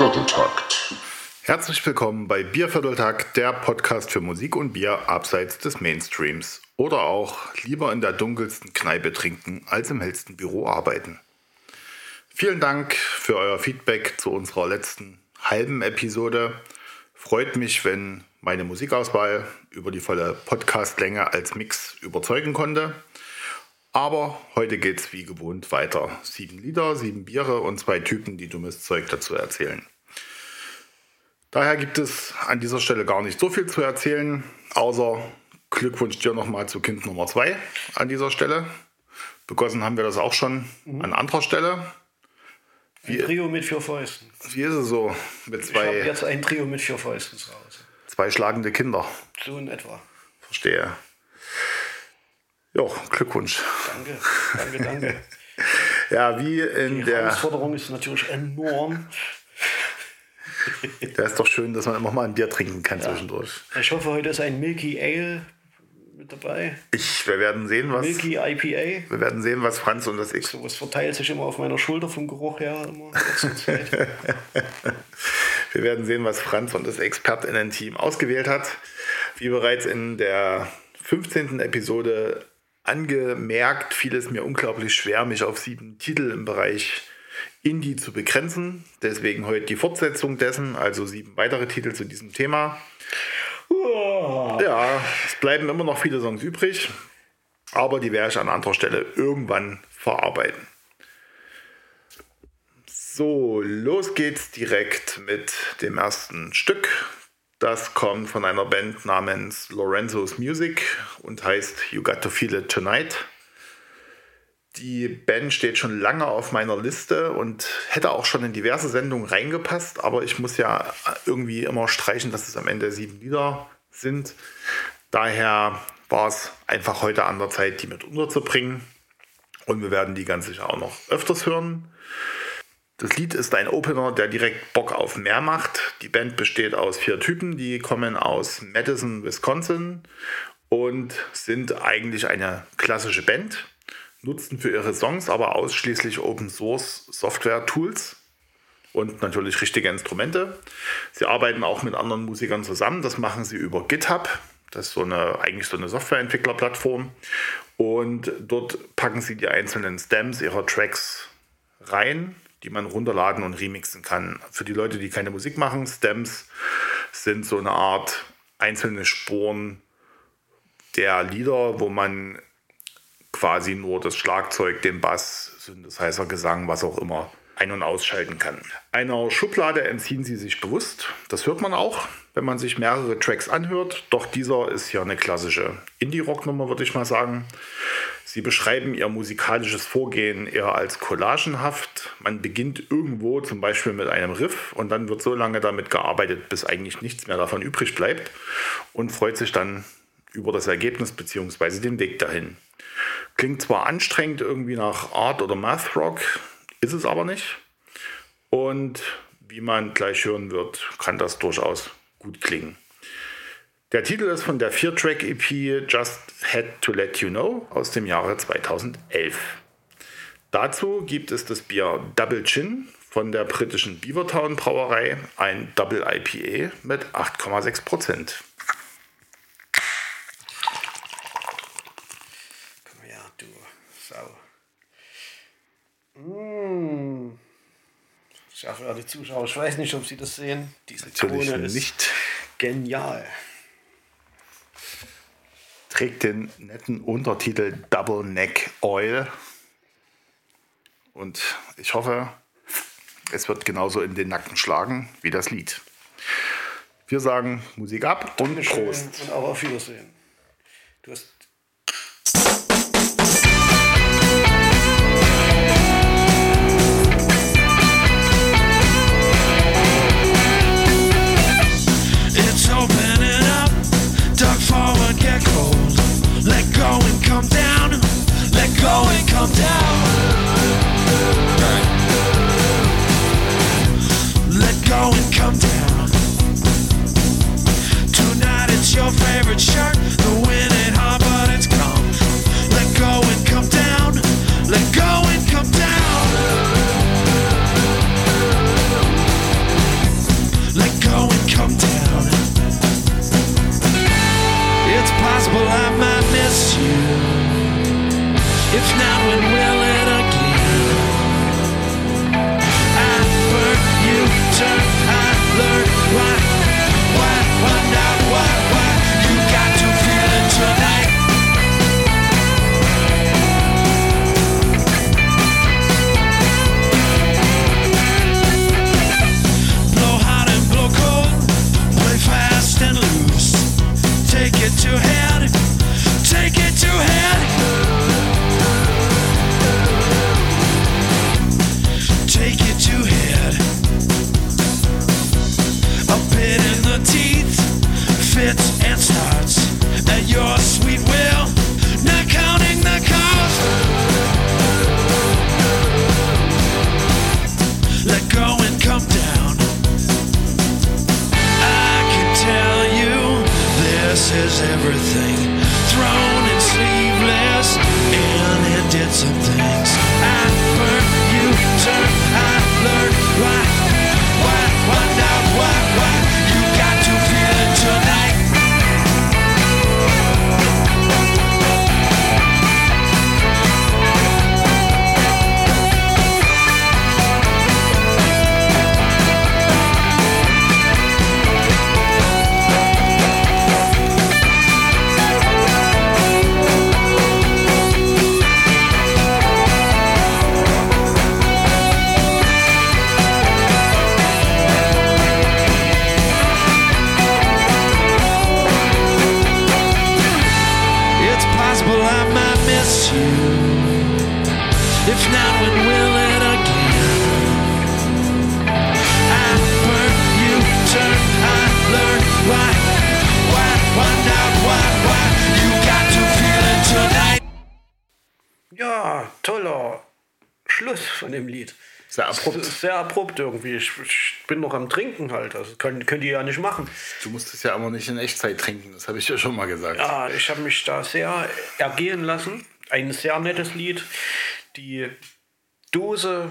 Biervierteltakt. Herzlich willkommen bei Biervierteltakt, der Podcast für Musik und Bier abseits des Mainstreams. Oder auch lieber in der dunkelsten Kneipe trinken, als im hellsten Büro arbeiten. Vielen Dank für euer Feedback zu unserer letzten halben Episode. Freut mich, wenn meine Musikauswahl über die volle Podcastlänge als Mix überzeugen konnte. Aber heute geht es wie gewohnt weiter. Sieben Lieder, sieben Biere und zwei Typen, die dummes Zeug dazu erzählen. Daher gibt es an dieser Stelle gar nicht so viel zu erzählen, außer Glückwunsch dir nochmal zu Kind Nummer zwei an dieser Stelle. Begossen haben wir das auch schon mhm. an anderer Stelle. Wie, ein Trio mit vier Fäusten. Wie ist es so mit zwei? Ich habe jetzt ein Trio mit vier Fäusten zu Hause. Zwei schlagende Kinder. So in etwa. Verstehe. Ja, Glückwunsch. Danke, danke, danke. ja, wie in Die der. Herausforderung ist natürlich enorm. Da ist doch schön, dass man immer mal ein Bier trinken kann ja. zwischendurch. Ich hoffe, heute ist ein Milky Ale mit dabei. Ich, wir werden sehen, was. Milky IPA. Wir werden sehen, was Franz und das X. So was verteilt sich immer auf meiner Schulter vom Geruch her immer wir werden sehen, was Franz und das ExpertInnen-Team ausgewählt hat. Wie bereits in der 15. Episode angemerkt, fiel es mir unglaublich schwer, mich auf sieben Titel im Bereich Indie zu begrenzen. Deswegen heute die Fortsetzung dessen, also sieben weitere Titel zu diesem Thema. Ja, es bleiben immer noch viele Songs übrig, aber die werde ich an anderer Stelle irgendwann verarbeiten. So, los geht's direkt mit dem ersten Stück. Das kommt von einer Band namens Lorenzo's Music und heißt You Got to Feel It Tonight. Die Band steht schon lange auf meiner Liste und hätte auch schon in diverse Sendungen reingepasst, aber ich muss ja irgendwie immer streichen, dass es am Ende sieben Lieder sind. Daher war es einfach heute an der Zeit, die mit unterzubringen. Und wir werden die ganz sicher auch noch öfters hören. Das Lied ist ein Opener, der direkt Bock auf mehr macht. Die Band besteht aus vier Typen, die kommen aus Madison, Wisconsin und sind eigentlich eine klassische Band, nutzen für ihre Songs aber ausschließlich Open Source Software Tools und natürlich richtige Instrumente. Sie arbeiten auch mit anderen Musikern zusammen. Das machen sie über GitHub. Das ist so eine, eigentlich so eine Softwareentwicklerplattform. Und dort packen sie die einzelnen Stems ihrer Tracks rein die man runterladen und remixen kann. Für die Leute, die keine Musik machen, Stems sind so eine Art einzelne Spuren der Lieder, wo man quasi nur das Schlagzeug, den Bass, Synthesizer, Gesang, was auch immer ein- und ausschalten kann. Einer Schublade entziehen sie sich bewusst. Das hört man auch, wenn man sich mehrere Tracks anhört. Doch dieser ist ja eine klassische Indie-Rock-Nummer, würde ich mal sagen. Sie beschreiben ihr musikalisches Vorgehen eher als collagenhaft. Man beginnt irgendwo zum Beispiel mit einem Riff und dann wird so lange damit gearbeitet, bis eigentlich nichts mehr davon übrig bleibt und freut sich dann über das Ergebnis bzw. den Weg dahin. Klingt zwar anstrengend irgendwie nach Art oder Math Rock, ist es aber nicht. Und wie man gleich hören wird, kann das durchaus gut klingen. Der Titel ist von der Vier-Track-EP Just Had to Let You Know aus dem Jahre 2011. Dazu gibt es das Bier Double Chin von der britischen Beavertown Brauerei, ein Double IPA mit 8,6 Prozent. Komm her, du Mmh. Schaffe die Zuschauer, ich weiß nicht, ob sie das sehen. Diese Natürlich Krone ist nicht. genial trägt den netten Untertitel Double Neck Oil. Und ich hoffe, es wird genauso in den Nacken schlagen wie das Lied. Wir sagen Musik ab und Prost. Und auch auf Wiedersehen. Du hast go and come down. Let go and come down. Tonight it's your favorite shirt. The wind now and will. Am Trinken halt. Das können, können die ja nicht machen. Du musst es ja immer nicht in Echtzeit trinken, das habe ich ja schon mal gesagt. Ja, ich habe mich da sehr ergehen lassen. Ein sehr nettes Lied. Die Dose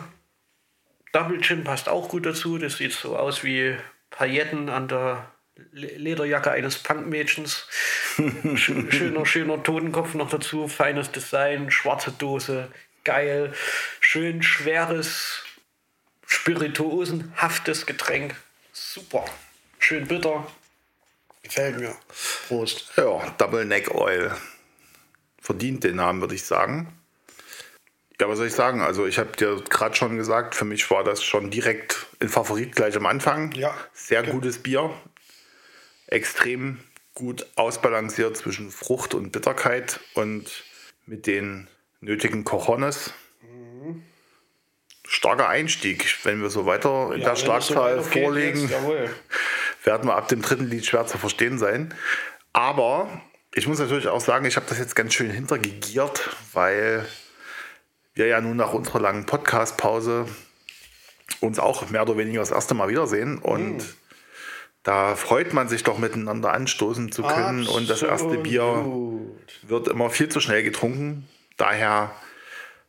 Double Chin passt auch gut dazu. Das sieht so aus wie Pailletten an der Le- Lederjacke eines Punkmädchens. Sch- schöner, schöner Totenkopf noch dazu. Feines Design, schwarze Dose. Geil. Schön schweres, spirituosenhaftes Getränk. Super. Schön bitter. Gefällt mir. Prost. Ja, Double Neck Oil. Verdient den Namen, würde ich sagen. Ja, was soll ich sagen? Also, ich habe dir gerade schon gesagt, für mich war das schon direkt ein Favorit gleich am Anfang. Ja. Sehr gutes Bier. Extrem gut ausbalanciert zwischen Frucht und Bitterkeit und mit den nötigen Cojones. Starker Einstieg. Wenn wir so weiter in der das so Schlagzahl weitergeht vorlegen, jetzt, werden wir ab dem dritten Lied schwer zu verstehen sein. Aber ich muss natürlich auch sagen, ich habe das jetzt ganz schön hintergegiert, weil wir ja nun nach unserer langen Podcast-Pause uns auch mehr oder weniger das erste Mal wiedersehen. Und da freut man sich doch miteinander anstoßen zu können. Und das erste Bier Absolut. wird immer viel zu schnell getrunken. Daher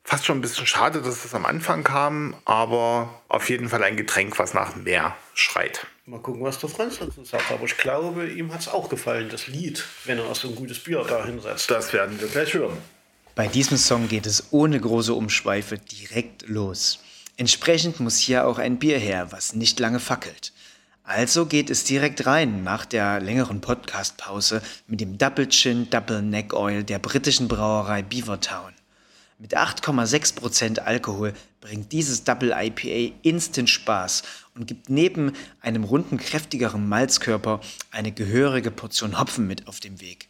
fast schon ein bisschen schade, dass es am Anfang kam, aber auf jeden Fall ein Getränk, was nach mehr schreit. Mal gucken, was der Franz dazu sagt. Aber ich glaube, ihm hat es auch gefallen, das Lied, wenn er so ein gutes Bier da hinsetzt. Das werden wir gleich hören. Bei diesem Song geht es ohne große Umschweife direkt los. Entsprechend muss hier auch ein Bier her, was nicht lange fackelt. Also geht es direkt rein nach der längeren Podcast-Pause mit dem Double Chin Double Neck Oil der britischen Brauerei Beavertown. Mit 8,6% Alkohol bringt dieses Double IPA instant Spaß und gibt neben einem runden, kräftigeren Malzkörper eine gehörige Portion Hopfen mit auf dem Weg.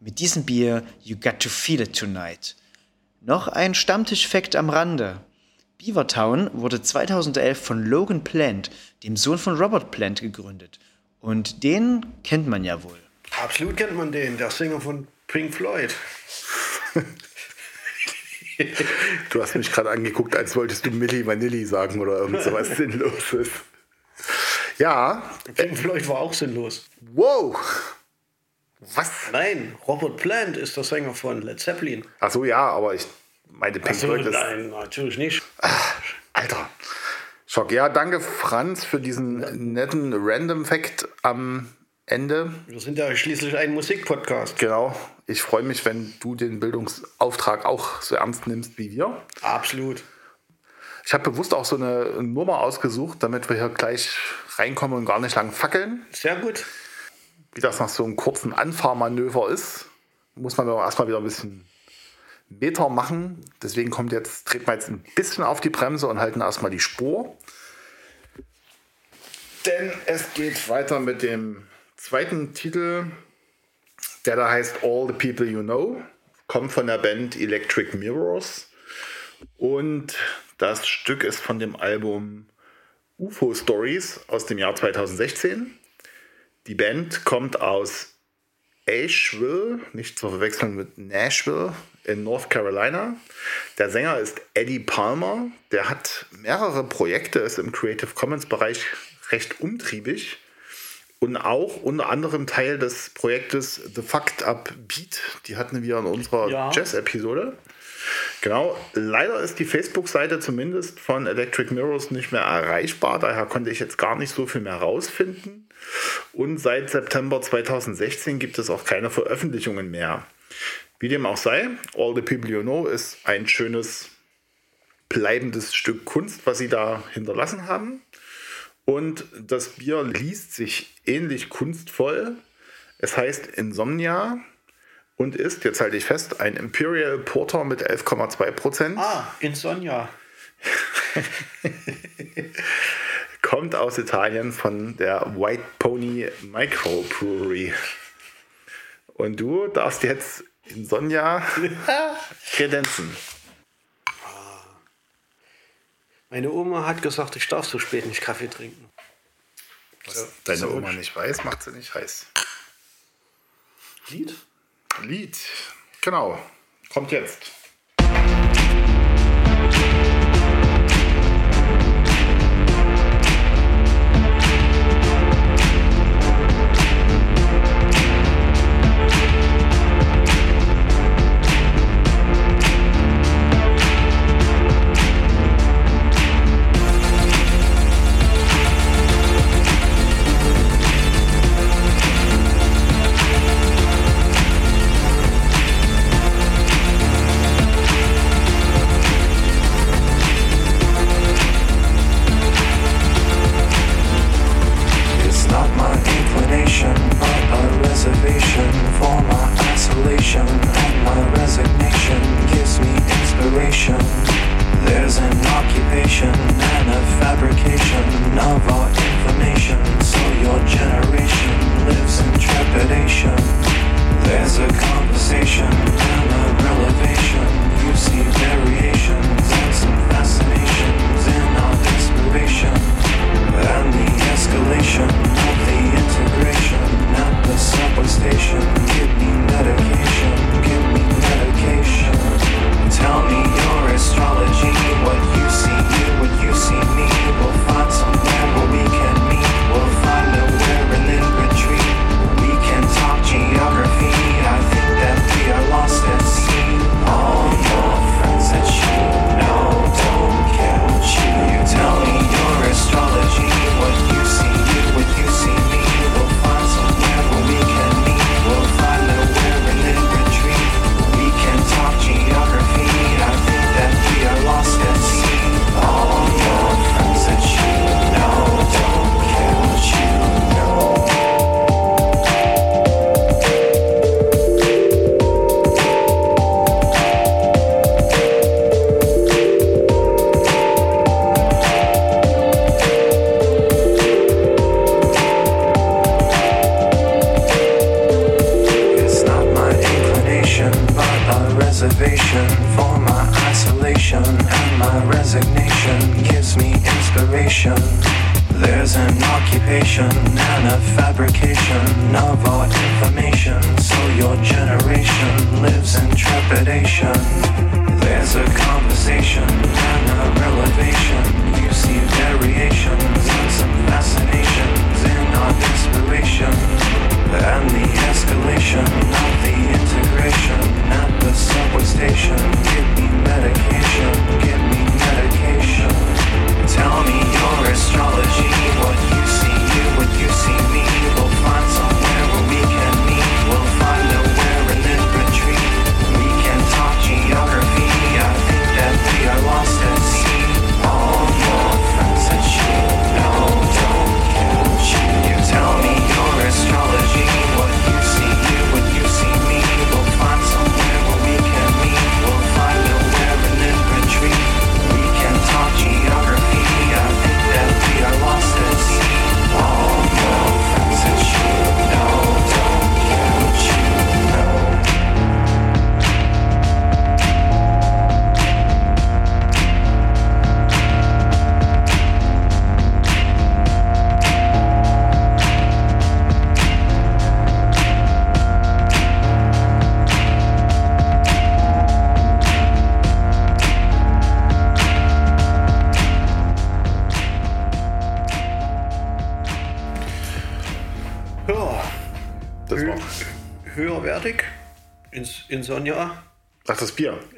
Mit diesem Bier You Got to Feel It Tonight. Noch ein Stammtisch-Fact am Rande. Beavertown wurde 2011 von Logan Plant, dem Sohn von Robert Plant, gegründet. Und den kennt man ja wohl. Absolut kennt man den, der Sänger von Pink Floyd. Du hast mich gerade angeguckt, als wolltest du Milli Vanilli sagen oder irgend sowas Sinnloses. Ja, Pink Floyd war auch sinnlos. wow. Was? Nein, Robert Plant ist der Sänger von Led Zeppelin. Ach so, ja, aber ich meine Pink Achso, Floyd ist... nein, natürlich nicht. Alter. Schock. Ja, danke Franz für diesen netten Random Fact am Ende. Wir sind ja schließlich ein Musikpodcast. Genau. Ich freue mich, wenn du den Bildungsauftrag auch so ernst nimmst wie wir. Absolut. Ich habe bewusst auch so eine Nummer ausgesucht, damit wir hier gleich reinkommen und gar nicht lang fackeln. Sehr gut. Wie das nach so einem kurzen Anfahrmanöver ist, muss man aber erstmal wieder ein bisschen Meter machen. Deswegen kommt jetzt, treten wir jetzt ein bisschen auf die Bremse und halten erstmal die Spur. Denn es geht weiter mit dem zweiten Titel, der da heißt All the People You Know. Kommt von der Band Electric Mirrors. Und das Stück ist von dem Album UFO Stories aus dem Jahr 2016. Die Band kommt aus Asheville, nicht zu verwechseln mit Nashville in North Carolina. Der Sänger ist Eddie Palmer. Der hat mehrere Projekte, ist im Creative Commons Bereich recht umtriebig und auch unter anderem Teil des Projektes The Fucked Up Beat. Die hatten wir in unserer Ja. Jazz-Episode. Genau, leider ist die Facebook-Seite zumindest von Electric Mirrors nicht mehr erreichbar, daher konnte ich jetzt gar nicht so viel mehr rausfinden. Und seit September 2016 gibt es auch keine Veröffentlichungen mehr. Wie dem auch sei, All the People You Know ist ein schönes, bleibendes Stück Kunst, was sie da hinterlassen haben. Und das Bier liest sich ähnlich kunstvoll. Es heißt Insomnia und ist, jetzt halte ich fest, ein Imperial Porter mit 11,2 Prozent. Ah, in Sonja. Kommt aus Italien von der White Pony Microbrewery. Und du darfst jetzt Insomnia kredenzen. Meine Oma hat gesagt, ich darf so spät nicht Kaffee trinken. Was deine Oma nicht weiß, macht sie nicht heiß. Lied? Lied. Genau. Kommt jetzt.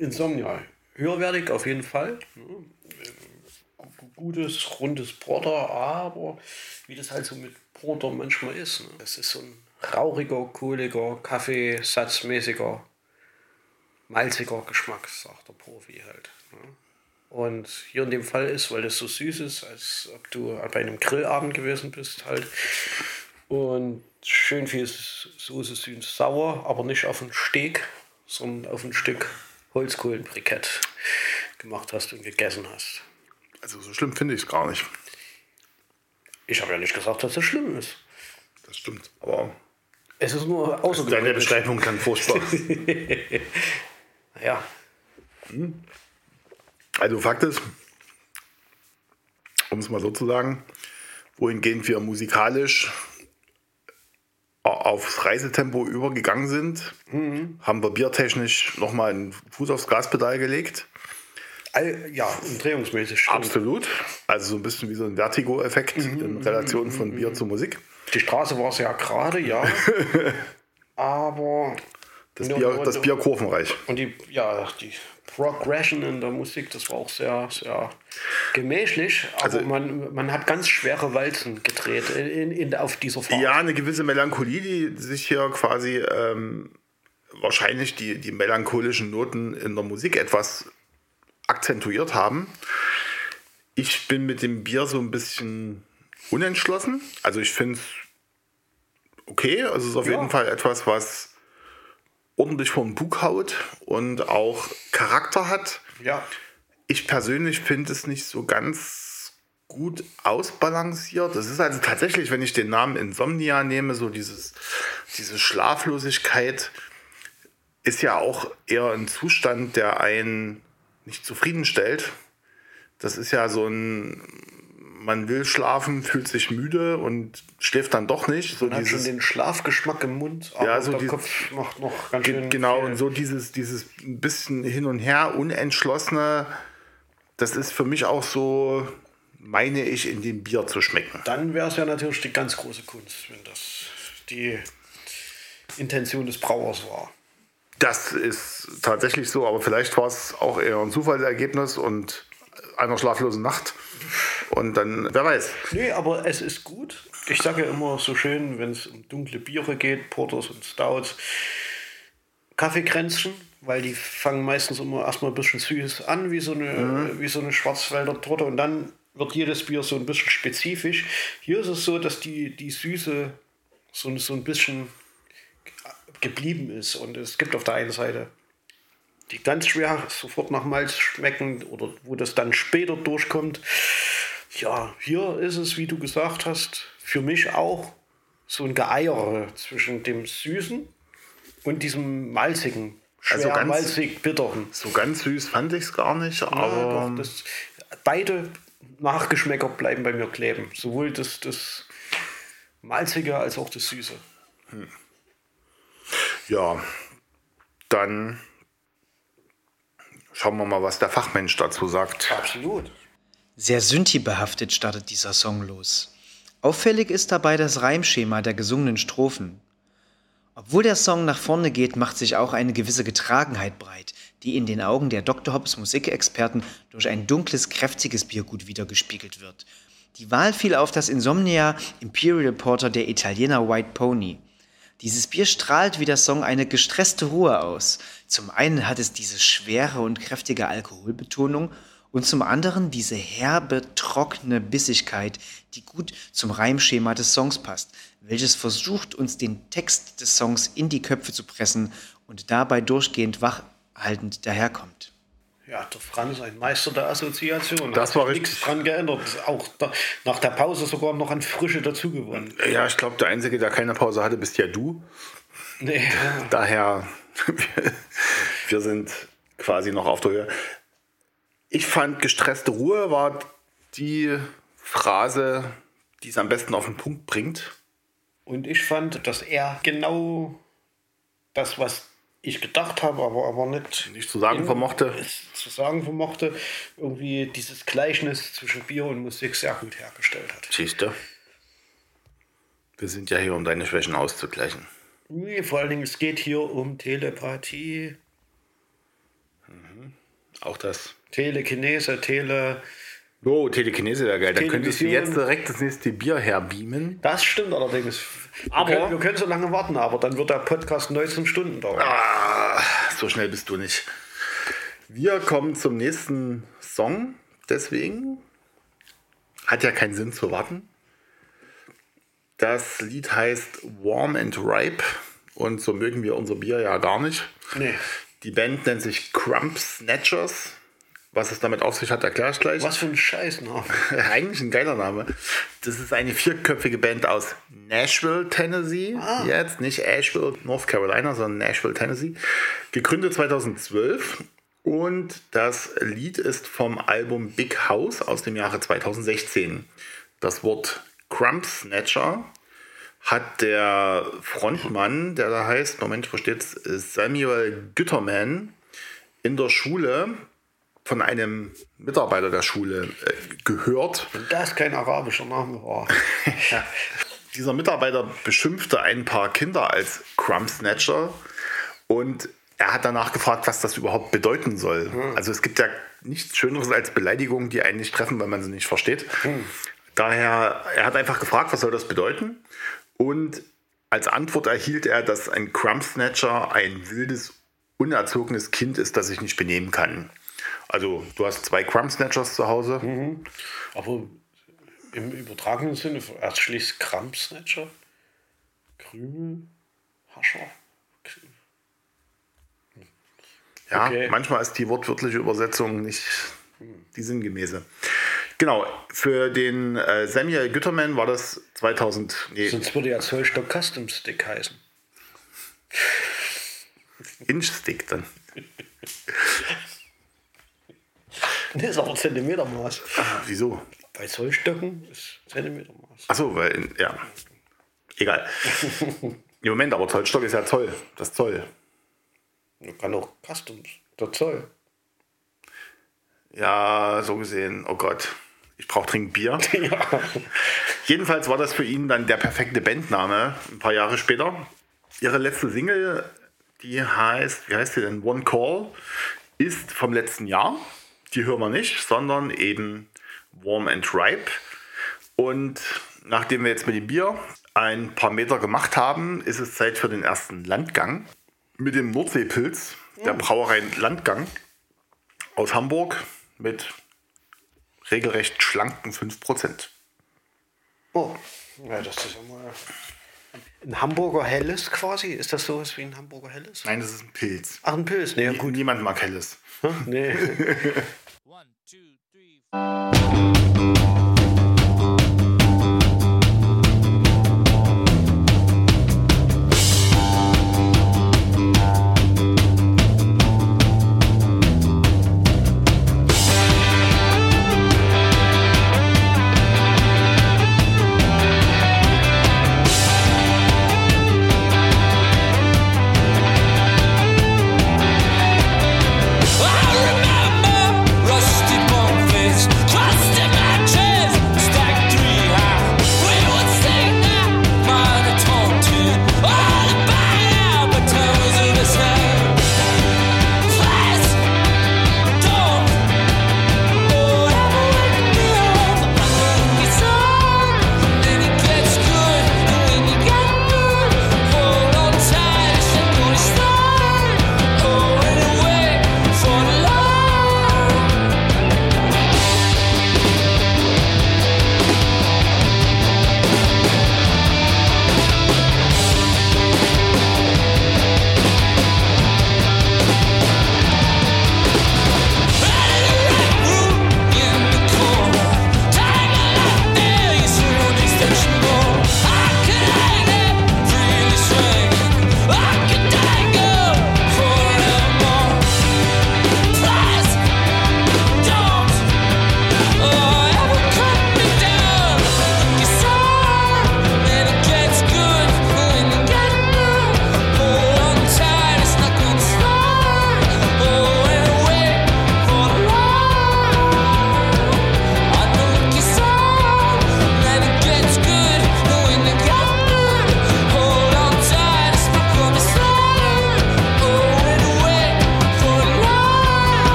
Insomnia. Höherwertig auf jeden Fall. Gu- Gutes, rundes Porter, aber wie das halt so mit Porter manchmal ist. Ne? Das ist so ein rauchiger, kohliger, kaffeesatzmäßiger, malziger Geschmack, sagt der Profi halt. Ne? Und hier in dem Fall ist, weil das so süß ist, als ob du bei einem Grillabend gewesen bist halt. Und schön viel Soße süß sauer, aber nicht auf ein Steak, sondern auf ein Stück Holzkohlenbrikett gemacht hast und gegessen hast. Also so schlimm finde ich es gar nicht. Ich habe ja nicht gesagt, dass das schlimm ist. Das stimmt. Aber Es ist nur deine außergewöhnlich. Beschreibung kann furchtbar. Ja, Also Fakt ist, um es mal so zu sagen, wohingehend wir musikalisch aufs Reisetempo übergegangen sind, haben wir biertechnisch nochmal einen Fuß aufs Gaspedal gelegt. all, ja umdrehungsmäßig. Absolut. Also so ein bisschen wie so ein Vertigo-Effekt in Relation von Bier zur Musik. Die Straße war sehr gerade, ja. aber Das Bier, das Bier kurvenreich. Und die, ja, die Progression in der Musik, das war auch sehr, sehr gemächlich. Aber Also- man, man hat ganz schwere Walzen gedreht in, in, auf dieser Fahrt. Ja, eine gewisse Melancholie, die sich hier quasi ähm, wahrscheinlich die, die melancholischen Noten in der Musik etwas akzentuiert haben. Ich bin mit dem Bier so ein bisschen unentschlossen. Also ich finde es okay. Also es ist auf Ja. jeden Fall etwas, was ordentlich vom Bug haut und auch Charakter hat. Ja, Ich persönlich finde es nicht so ganz gut ausbalanciert. Das ist also tatsächlich, wenn ich den Namen Insomnia nehme, so dieses, diese Schlaflosigkeit ist ja auch eher ein Zustand, der einen nicht zufriedenstellt. Das ist ja so ein, man will schlafen, fühlt sich müde und schläft dann doch nicht. So man hat schon dieses, den Schlafgeschmack im Mund, aber Ja, so der die- Kopf macht noch ganz schön Genau, viel. und so dieses, dieses ein bisschen hin und her, unentschlossene, das ist für mich auch so, meine ich, in dem Bier zu schmecken. Dann wäre es ja natürlich die ganz große Kunst, wenn das die Intention des Brauers war. Das ist tatsächlich so, aber vielleicht war es auch eher ein Zufallsergebnis und einer schlaflosen Nacht. Und dann, wer weiß. Nee, aber es ist gut. Ich sage ja immer so schön, wenn es um dunkle Biere geht, Porters und Stouts, Kaffeekränzchen, weil die fangen meistens immer erstmal ein bisschen süß an, wie so eine, wie so eine Schwarzwälder Torte und dann wird jedes Bier so ein bisschen spezifisch. Hier ist es so, dass die, die Süße so, so ein bisschen geblieben ist und es gibt auf der einen Seite die ganz schwer sofort nach Malz schmecken oder wo das dann später durchkommt. Ja, hier ist es, wie du gesagt hast, für mich auch so ein Geeiere zwischen dem Süßen und diesem malzigen, schwer Also ganz- malzig bitteren. So ganz süß fand ich es gar nicht, Ja, aber doch, das, beide Nachgeschmäcker bleiben bei mir kleben. Sowohl das, das malzige als auch das süße. ja, dann schauen wir mal, was der Fachmensch dazu sagt. Absolut. Sehr Synthi-behaftet startet dieser Song los. Auffällig ist dabei das Reimschema der gesungenen Strophen. Obwohl der Song nach vorne geht, macht sich auch eine gewisse Getragenheit breit, die in den Augen der Dr. Hobbs Musikexperten durch ein dunkles, kräftiges Biergut wiedergespiegelt wird. Die Wahl fiel auf das Insomnia Imperial Porter der Italiener White Pony. Dieses Bier strahlt wie der Song eine gestresste Ruhe aus. Zum einen hat es diese schwere und kräftige Alkoholbetonung und zum anderen diese herbe, trockene Bissigkeit, die gut zum Reimschema des Songs passt, welches versucht, uns den Text des Songs in die Köpfe zu pressen und dabei durchgehend wachhaltend daherkommt. Ja, der Franz, ein Meister der Assoziation. Das Hat war richtig. nichts dran geändert. Auch da, nach der Pause sogar noch an Frische dazugewonnen. Ja, ich glaube, der Einzige, der keine Pause hatte, bist ja du. Nee, Daher, wir, wir sind quasi noch auf der Höhe. Ich fand, gestresste Ruhe war die Phrase, die es am besten auf den Punkt bringt. Und ich fand, dass er genau das, was ich gedacht habe, aber, aber nicht, Nicht zu sagen vermochte. es zu sagen vermochte, irgendwie dieses Gleichnis zwischen Bier und Musik sehr gut hergestellt hat. Siehst du? Wir sind ja hier, um deine Schwächen auszugleichen. Nee, vor allen Dingen, es geht hier um Telepathie, Auch das. Telekinese, Tele. Oh, Telekinese wäre geil. Dann könntest du jetzt direkt das nächste Bier herbeamen. Das stimmt allerdings. Aber- wir, können, wir können so lange warten, aber dann wird der Podcast 19 Stunden dauern. Ah, so schnell bist du nicht. Wir kommen zum nächsten Song. Deswegen hat ja keinen Sinn zu warten. Das Lied heißt Warm and Ripe und so mögen wir unser Bier ja gar nicht. Nee. Die Band nennt sich Crump Snatchers. Was es damit auf sich hat, erkläre ich gleich. Was für ein Scheißname. Eigentlich ein geiler Name. Das ist eine vierköpfige Band aus Nashville, Tennessee. Jetzt nicht Asheville, North Carolina, sondern Nashville, Tennessee. Gegründet 2012. Und das Lied ist vom Album Big House aus dem Jahre 2016. Das Wort Crump Snatcher hat der Frontmann, der da heißt, Moment, wo steht's? Samuel Gütterman, in der Schule von einem Mitarbeiter der Schule äh, gehört. Wenn das kein arabischer Name war. Dieser Mitarbeiter beschimpfte ein paar Kinder als Crumb Snatcher und er hat danach gefragt, was das überhaupt bedeuten soll. Also es gibt ja nichts Schöneres als Beleidigungen, die einen nicht treffen, weil man sie nicht versteht. Daher, er hat einfach gefragt, was soll das bedeuten? Und als Antwort erhielt er, dass ein Crumb Snatcher ein wildes, unerzogenes Kind ist, das sich nicht benehmen kann. Also du hast zwei Crumb Snatchers zu Hause. Aber im übertragenen Sinne, erst schließt Krampfsnatcher, Krümel, Hascher. Ja, Okay. manchmal ist die wortwörtliche Übersetzung nicht die sinngemäße. Genau, für den äh, Samuel Güttermann war das 2000, nee, Sonst würde ja Zollstock Custom Stick heißen. Inchstick dann. Das ist aber Zentimetermaß. Wieso? Bei Zollstöcken ist Zentimetermaß. Achso, weil, ja, egal. Im Moment, aber Zollstock ist ja Zoll, das Zoll. Man kann auch Customs, der Zoll. Ja, so gesehen, oh Gott, ich brauche dringend Bier. Jedenfalls war das für ihn dann der perfekte Bandname, ein paar Jahre später. Ihre letzte Single, die heißt, wie heißt die denn? One Call, ist vom letzten Jahr. Die hören wir nicht, sondern eben Warm and Ripe. Und nachdem wir jetzt mit dem Bier ein paar Meter gemacht haben, ist es Zeit für den ersten Landgang mit dem Nordseepilz, der Brauerei Landgang aus Hamburg mit regelrecht schlanken 5%. Oh, ja, das ist ja mal. Ein Hamburger Helles quasi? Ist das sowas wie ein Hamburger Helles? Nein, das ist ein Pilz. Ach, ein Pilz. Nee, gut. Niemand mag Helles. Nee. One, two, three. I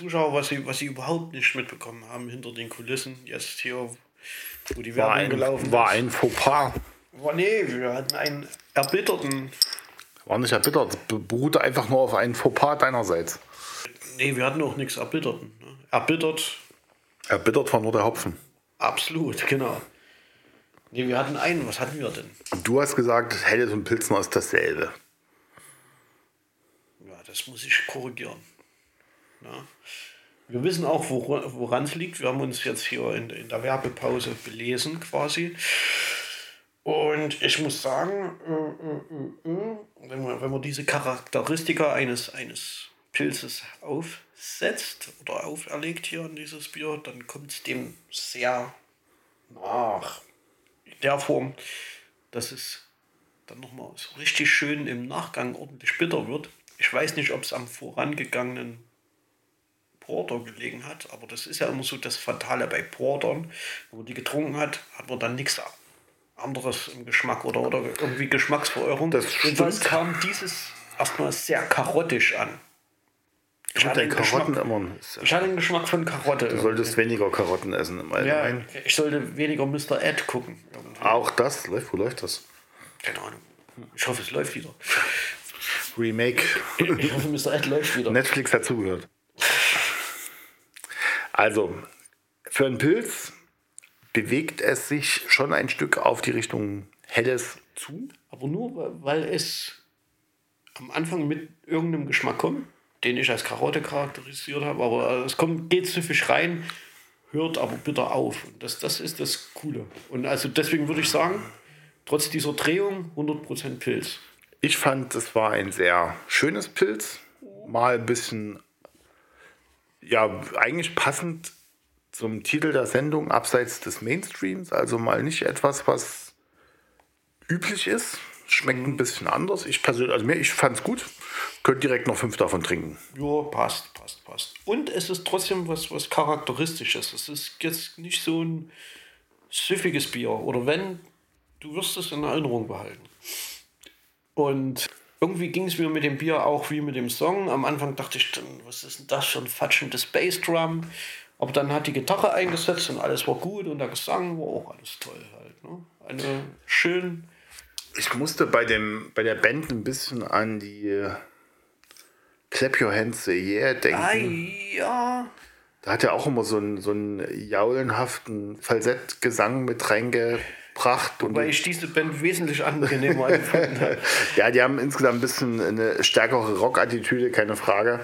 Zuschauer, was sie, was sie überhaupt nicht mitbekommen haben hinter den Kulissen, jetzt hier, wo die War Werbung ein, gelaufen war ist. ein Fauxpas. War, nee, wir hatten einen erbitterten. War nicht erbittert. Be- Beruhte einfach nur auf einen Fauxpas deinerseits. Nee, wir hatten auch nichts erbitterten. Ne? Erbittert, Erbittert war nur der Hopfen. absolut, genau. Nee, wir hatten einen, was hatten wir denn? Du hast gesagt, Helles und Pilsner ist dasselbe. Ja, das muss ich korrigieren. Ja. Wir wissen auch, wor- woran es liegt. Wir haben uns jetzt hier in, in der Werbepause belesen quasi. Und ich muss sagen, äh, äh, äh, wenn, man, wenn man diese Charakteristika eines, eines Pilzes aufsetzt oder auferlegt hier in dieses Bier, dann kommt es dem sehr nach. In der Form, dass es dann nochmal so richtig schön im Nachgang ordentlich bitter wird. Ich weiß nicht, ob es am vorangegangenen Porter gelegen hat, aber das ist ja immer so das Fatale bei Portern. Wenn man die getrunken hat, hat man dann nichts anderes im Geschmack oder, oder irgendwie Geschmacksverirrung. Das Jedenfalls kam dieses erstmal sehr karottisch an. Ich hatte, Den Karotten Geschmack, immer. ich hatte den Geschmack von Karotte. Du solltest weniger Karotten essen im ja, Allgemeinen. ich sollte weniger Mr. Ed gucken. irgendwie. Auch das läuft. Wo läuft das? Keine Ahnung. Ich hoffe, es läuft wieder. Remake. Ich hoffe, Mr. Ed läuft wieder. Netflix hat zugehört. Also, für einen Pilz bewegt es sich schon ein Stück auf die Richtung Helles zu. Aber nur, weil- es am Anfang mit irgendeinem Geschmack kommt, den ich als Karotte charakterisiert habe, aber es kommt, geht süffig rein, hört aber bitter auf. Und das, das ist das Coole. Und also deswegen würde ich sagen, trotz dieser Drehung 100% Pilz. Ich fand, es war ein sehr schönes Pilz. Mal ein bisschen, ja, eigentlich passend zum Titel der Sendung, abseits des Mainstreams. Also mal nicht etwas, was üblich ist. Schmeckt ein bisschen anders. Ich persönlich, also mir, ich fand es gut. Könnt direkt noch fünf davon trinken. Ja, passt, passt, passt. Und es ist trotzdem was, was Charakteristisches. Es ist jetzt nicht so ein süffiges Bier. Oder wenn, du wirst es in Erinnerung behalten. Und irgendwie ging es mir mit dem Bier auch wie mit dem Song. Am Anfang dachte ich, dann, was ist denn das für ein fatschendes Bassdrum? Aber dann hat die Gitarre eingesetzt und alles war gut und der Gesang war auch alles toll halt. Ne? Eine schön, Ich musste bei, dem, bei der Band ein bisschen an die äh, Clap Your Hands Say Yeah denken. ah, ja, Da hat er auch immer so einen, so einen jaulenhaften Falsettgesang mit reingebracht. Und weil ich diese Band wesentlich angenehmer empfunden habe. ja, die haben insgesamt ein bisschen eine stärkere Rock-Attitüde, keine Frage.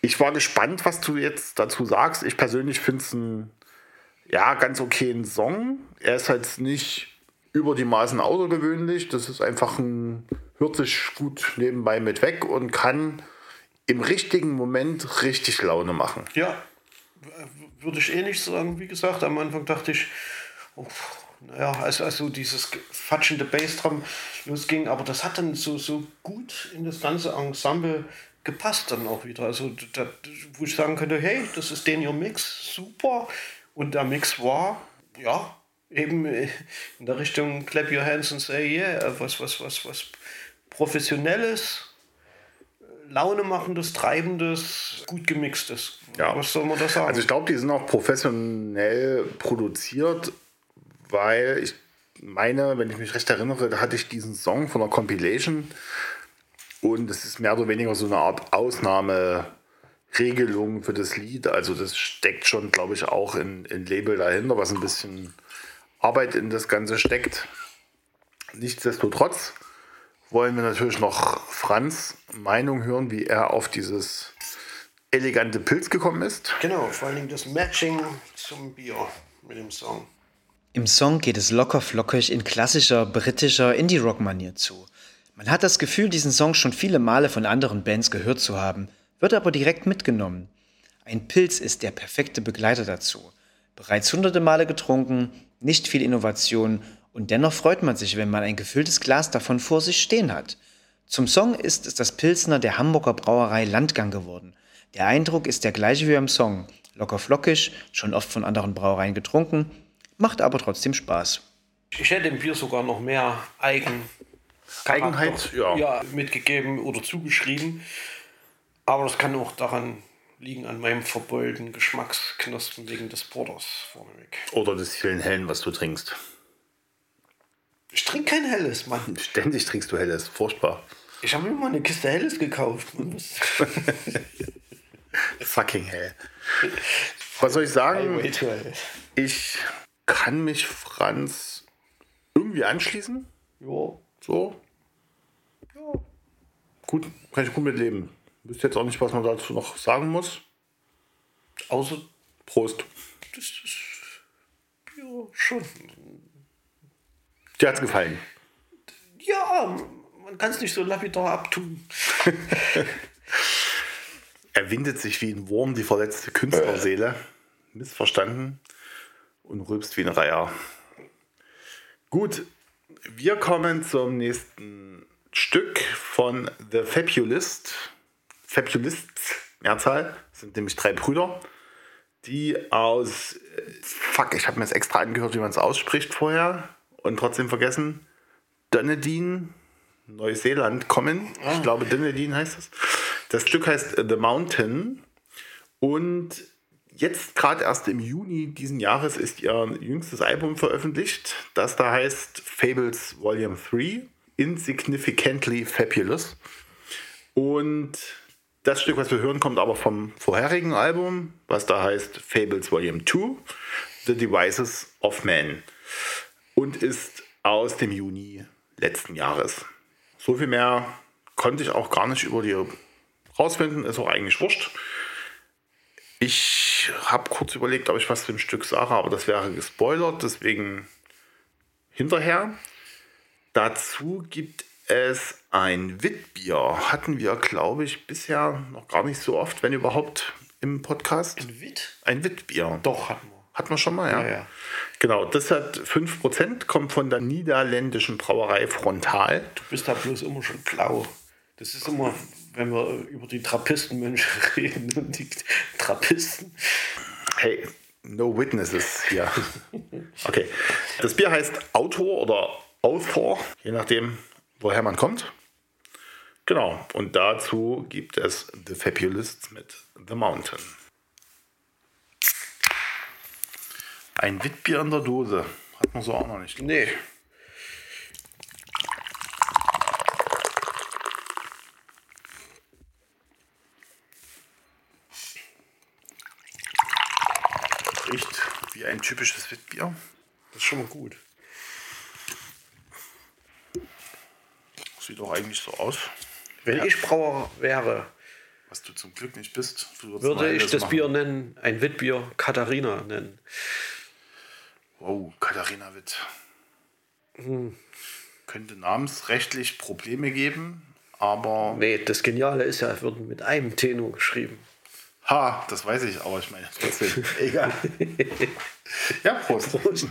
Ich war gespannt, was du jetzt dazu sagst. Ich persönlich finde es einen ja, ganz okayen Song. Er ist halt nicht über die Maßen außergewöhnlich. Das ist einfach ein, hört sich gut nebenbei mit weg und kann im richtigen Moment richtig Laune machen. Ja, würde ich ähnlich sagen. Wie gesagt, am Anfang dachte ich, oh, naja, als, so dieses fatschende Bassdrum losging, aber das hat dann so, so gut in das ganze Ensemble gepasst dann auch wieder. Also, da, wo ich sagen könnte, hey, das ist den ihr Mix, super. Und der Mix war, ja, eben äh, in der Richtung Clap Your Hands and Say Yeah, was, was, was, was Professionelles, Laune machendes, treibendes, gut gemixtes. Ja. Was soll man da sagen? Also ich glaube, die sind auch professionell produziert, weil ich meine, wenn ich mich recht erinnere, da hatte ich diesen Song von der Compilation und es ist mehr oder weniger so eine Art Ausnahmeregelung für das Lied. Also das steckt schon, glaube ich, auch in, in Label dahinter, was ein bisschen Arbeit in das Ganze steckt. Nichtsdestotrotz wollen wir natürlich noch Franz Meinung hören, wie er auf dieses elegante Pilz gekommen ist. genau, vor Dingen das Matching zum Bier mit dem Song. Im Song geht es locker flockig in klassischer britischer Indie-Rock-Manier zu. Man hat das Gefühl, diesen Song schon viele Male von anderen Bands gehört zu haben, wird aber direkt mitgenommen. Ein Pilz ist der perfekte Begleiter dazu. Bereits hunderte Male getrunken, nicht viel Innovation und dennoch freut man sich, wenn man ein gefülltes Glas davon vor sich stehen hat. Zum Song ist es das Pilsner der Hamburger Brauerei Landgang geworden. Der Eindruck ist der gleiche wie beim Song. Locker flockig, schon oft von anderen Brauereien getrunken, macht aber trotzdem Spaß. Ich hätte dem Bier sogar noch mehr Eigen Eigenheit, ja. ja, mitgegeben oder zugeschrieben. Aber das kann auch daran liegen, an meinem verbeulten Geschmacksknospen wegen des Porters vorneweg. Oder des vielen Hellen, was du trinkst. Ich trinke kein Helles, Mann. Ständig trinkst du Helles. Furchtbar. Ich habe mir mal eine Kiste Helles gekauft. Fucking hell. Was soll ich sagen? Ich kann mich Franz irgendwie anschließen. Ja. So. Gut, kann ich gut mit leben. Wüsste jetzt auch nicht, was man dazu noch sagen muss. Außer, Prost. das ist ja schon. Dir hat's gefallen. Ja, man kann es nicht so lapidar abtun. Er windet sich wie ein Wurm die verletzte Künstlerseele. Missverstanden. Und rülpst wie ein Reiher. Gut, wir kommen zum nächsten Stück von The Fabulist. Fabulists, Mehrzahl, sind nämlich drei Brüder, die aus, äh, fuck, ich habe mir das extra angehört, wie man es ausspricht vorher und trotzdem vergessen, Dunedin, Neuseeland kommen. Ich glaube, Dunedin heißt es. Das Stück heißt The Mountain und jetzt gerade erst im Juni diesen Jahres ist ihr jüngstes Album veröffentlicht, das da heißt Fables Volume 3, Insignificantly Fabulous. Und das Stück, was wir hören, kommt aber vom vorherigen Album, was da heißt Fables Volume 2, The Devices of Man. Und ist aus dem Juni letzten Jahres. So viel mehr konnte ich auch gar nicht über die rausfinden, ist auch eigentlich wurscht. Ich habe kurz überlegt, ob ich was zu dem Stück sage, aber das wäre gespoilert, deswegen hinterher. Dazu gibt es ein Witbier. Hatten wir, glaube ich, bisher noch gar nicht so oft, wenn überhaupt, im Podcast. Ein Witt? Ein Witbier. Doch, hatten wir. Hatten wir schon mal, ja. Ja, ja. Genau, das hat 5%, kommt von der niederländischen Brauerei Frontal. Du bist da bloß immer schon blau. Das ist immer, wenn wir über die Trappistenmönche reden und die Trappisten. Hey, no witnesses hier. Okay. Das Bier heißt Autor oder Author, je nachdem, woher man kommt. Genau. Und dazu gibt es The Fabulists mit The Mountain. Ein Witbier in der Dose. Hat man so auch noch nicht. Nee. Riecht wie ein typisches Witbier. Das ist schon mal gut. Sieht auch eigentlich so aus. Wenn ich Brauer wäre, Was du zum Glück nicht bist. Würde ich das machen. Bier nennen, ein Witbier Katharina nennen. Wow, Katharina Witt. Hm. Könnte namensrechtlich Probleme geben, aber. Nee, das Geniale ist ja, es wird mit einem Tenor geschrieben. Ha, das weiß ich, aber ich meine trotzdem. Egal. ja, Prost. the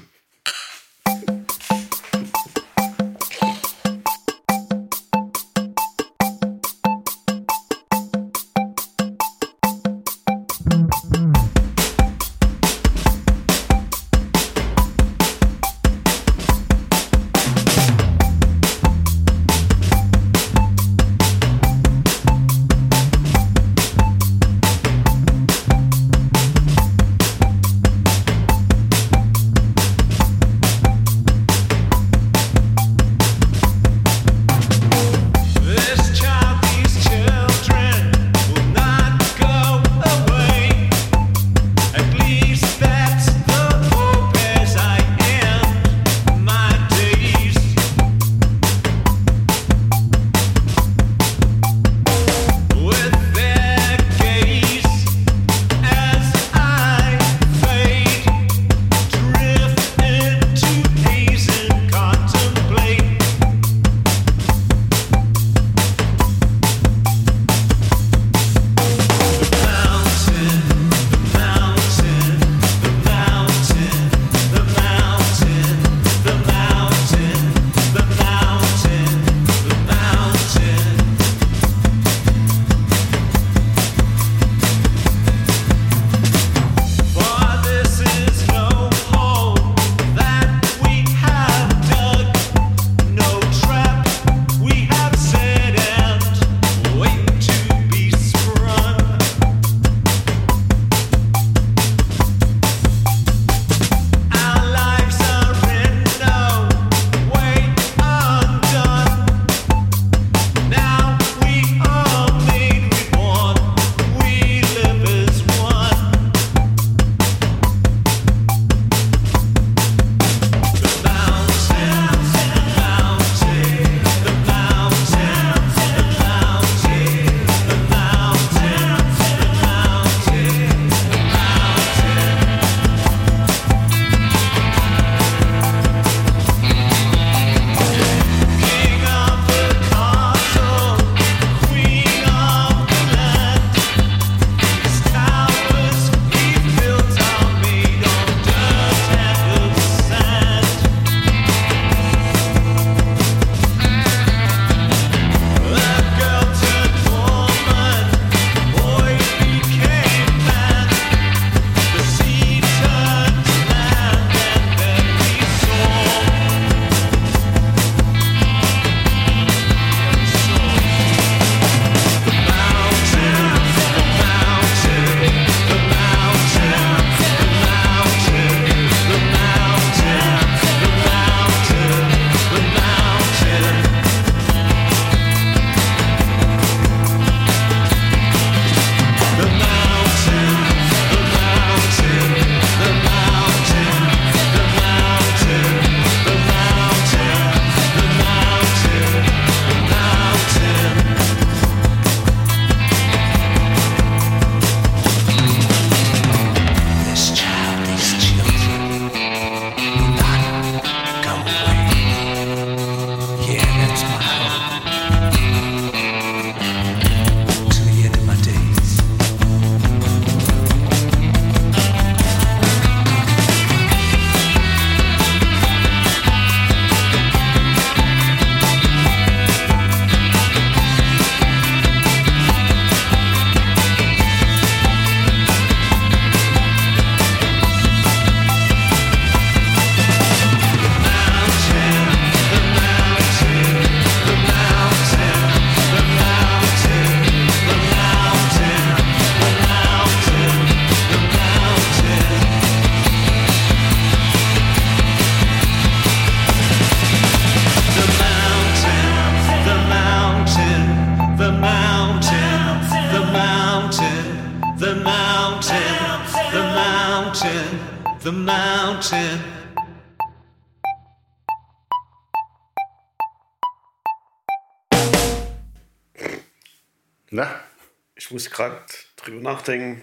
nachdenken,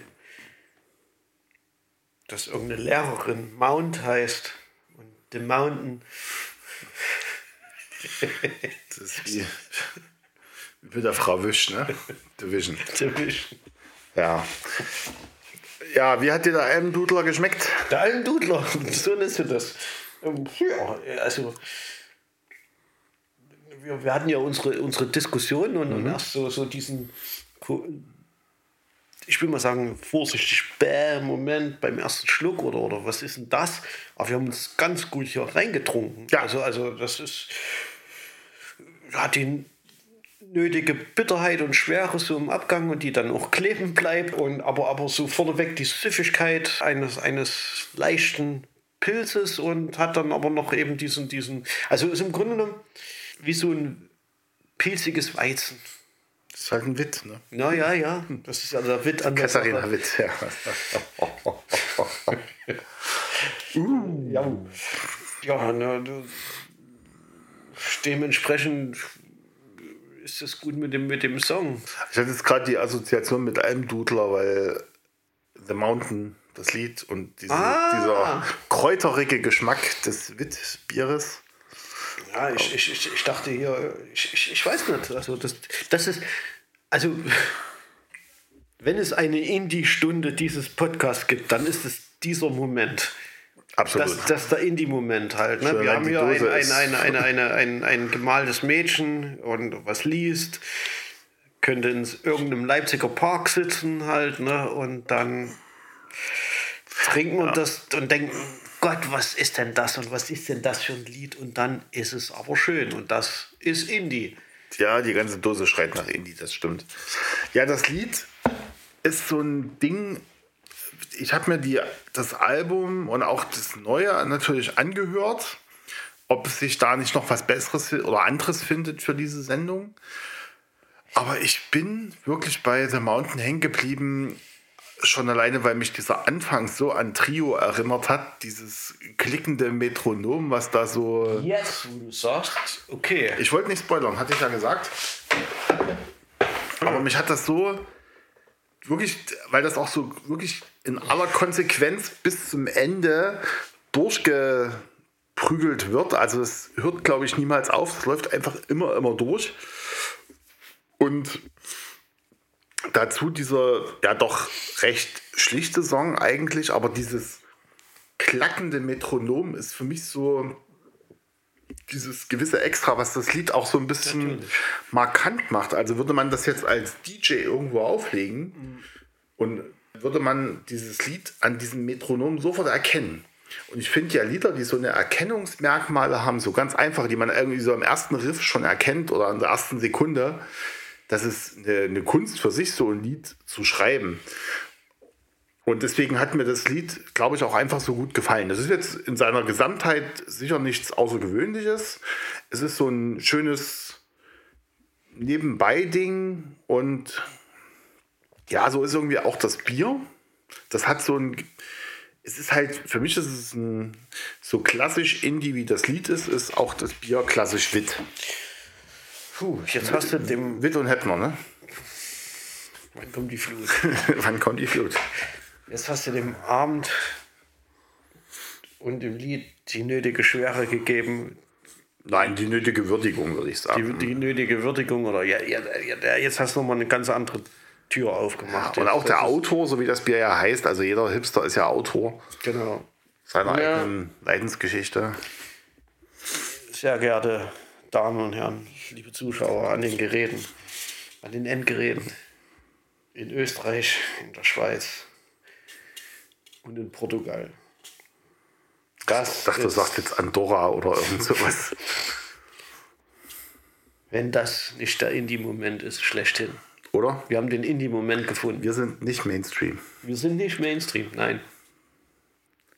dass irgendeine Lehrerin Mount heißt. Und The Mountain. Das ist wie, wie mit der Frau Wisch, ne? Division. Division. Ja. Ja, wie hat dir der Almdudler geschmeckt? Der Almdudler, so nennst du das. Ähm, Ja, also. Wir, wir hatten ja unsere, unsere Diskussion und, und erst so, so diesen, ich will mal sagen, vorsichtig, bäh, Moment beim ersten Schluck oder, oder was ist denn das? Aber wir haben uns ganz gut hier reingetrunken. Ja. Also, also das ist, hat die nötige Bitterheit und Schwere so im Abgang und die dann auch kleben bleibt und aber, aber so vorneweg die Süffigkeit eines, eines leichten Pilzes und hat dann aber noch eben diesen, diesen, also ist im Grunde genommen wie so ein pilziges Weizen. Das ist halt ein Witz, ne? Ja, ja, ja. Das ist der Witt an der Katharina Sache. Witt, ja. Ja, ja ne, du, dementsprechend ist es gut mit dem, mit dem Song. Ich hatte jetzt gerade die Assoziation mit Almdudler, weil The Mountain, das Lied und diese, Ah. dieser kräuterige Geschmack des Witt-Bieres. Ja, ich, ich, ich, ich dachte hier, ich, ich, ich weiß nicht. Also das, das ist, also wenn es eine Indie-Stunde dieses Podcasts gibt, dann ist es dieser Moment. Absolut. Das, das ist der Indie-Moment halt. Ne? Wir haben hier ein, ein, ein, ein, ein, ein, ein gemaltes Mädchen und was liest, könnte in irgendeinem Leipziger Park sitzen halt ne? und dann trinken und das und denken, Gott, was ist denn das und was ist denn das für ein Lied? Und dann ist es aber schön und das ist Indie. Ja, die ganze Dose schreit nach Indie, das stimmt. Ja, das Lied ist so ein Ding. Ich habe mir die, das Album und auch das Neue natürlich angehört, ob es sich da nicht noch was Besseres oder anderes findet für diese Sendung. Aber ich bin wirklich bei The Mountain hängen geblieben, schon alleine, weil mich dieser Anfang so an Trio erinnert hat, dieses klickende Metronom, was da so. Jetzt, wo du sagst, okay. Ich wollte nicht spoilern, hatte ich ja gesagt. Aber mich hat das so wirklich, weil das auch so wirklich in aller Konsequenz bis zum Ende durchgeprügelt wird. Also es hört, glaube ich, niemals auf. Es läuft einfach immer, immer durch. Und dazu dieser ja doch recht schlichte Song eigentlich, aber dieses klackende Metronom ist für mich so dieses gewisse Extra, was das Lied auch so ein bisschen markant macht. Also würde man das jetzt als DJ irgendwo auflegen und würde man dieses Lied an diesem Metronom sofort erkennen. Und ich finde ja Lieder, die so eine Erkennungsmerkmale haben, so ganz einfach, die man irgendwie so am ersten Riff schon erkennt oder an der ersten Sekunde, das ist eine, Kunst für sich, so ein Lied zu schreiben. Und deswegen hat mir das Lied, glaube ich, auch einfach so gut gefallen. Das ist jetzt in seiner Gesamtheit sicher nichts Außergewöhnliches. Es ist so ein schönes Nebenbei-Ding und ja, so ist irgendwie auch das Bier. Das hat so ein. Es ist halt, für mich ist es ein, so klassisch Indie, wie das Lied ist, ist auch das Bier klassisch Witt. Puh, jetzt hast du dem. Witt und Heppner, ne? Wann kommt die Flut? Wann kommt die Flut? Jetzt hast du dem Abend und dem Lied die nötige Schwere gegeben, Nein, die nötige Würdigung, würde ich die, sagen. die nötige Würdigung oder ja, ja, ja, jetzt hast du nochmal eine ganz andere Tür aufgemacht. Und Jetzt, auch der Autor, so wie das Bier ja heißt, also jeder Hipster ist ja Autor Genau. seiner Ja. eigenen Leidensgeschichte. Sehr geehrte Damen und Herren, liebe Zuschauer an den Geräten, an den Endgeräten in Österreich, in der Schweiz und in Portugal. Das Ich dachte, du ist, sagst jetzt Andorra oder irgend sowas. wenn das nicht der Indie-Moment ist, schlechthin. Oder? Wir haben den Indie-Moment gefunden. Wir sind nicht Mainstream. Wir sind nicht Mainstream, nein.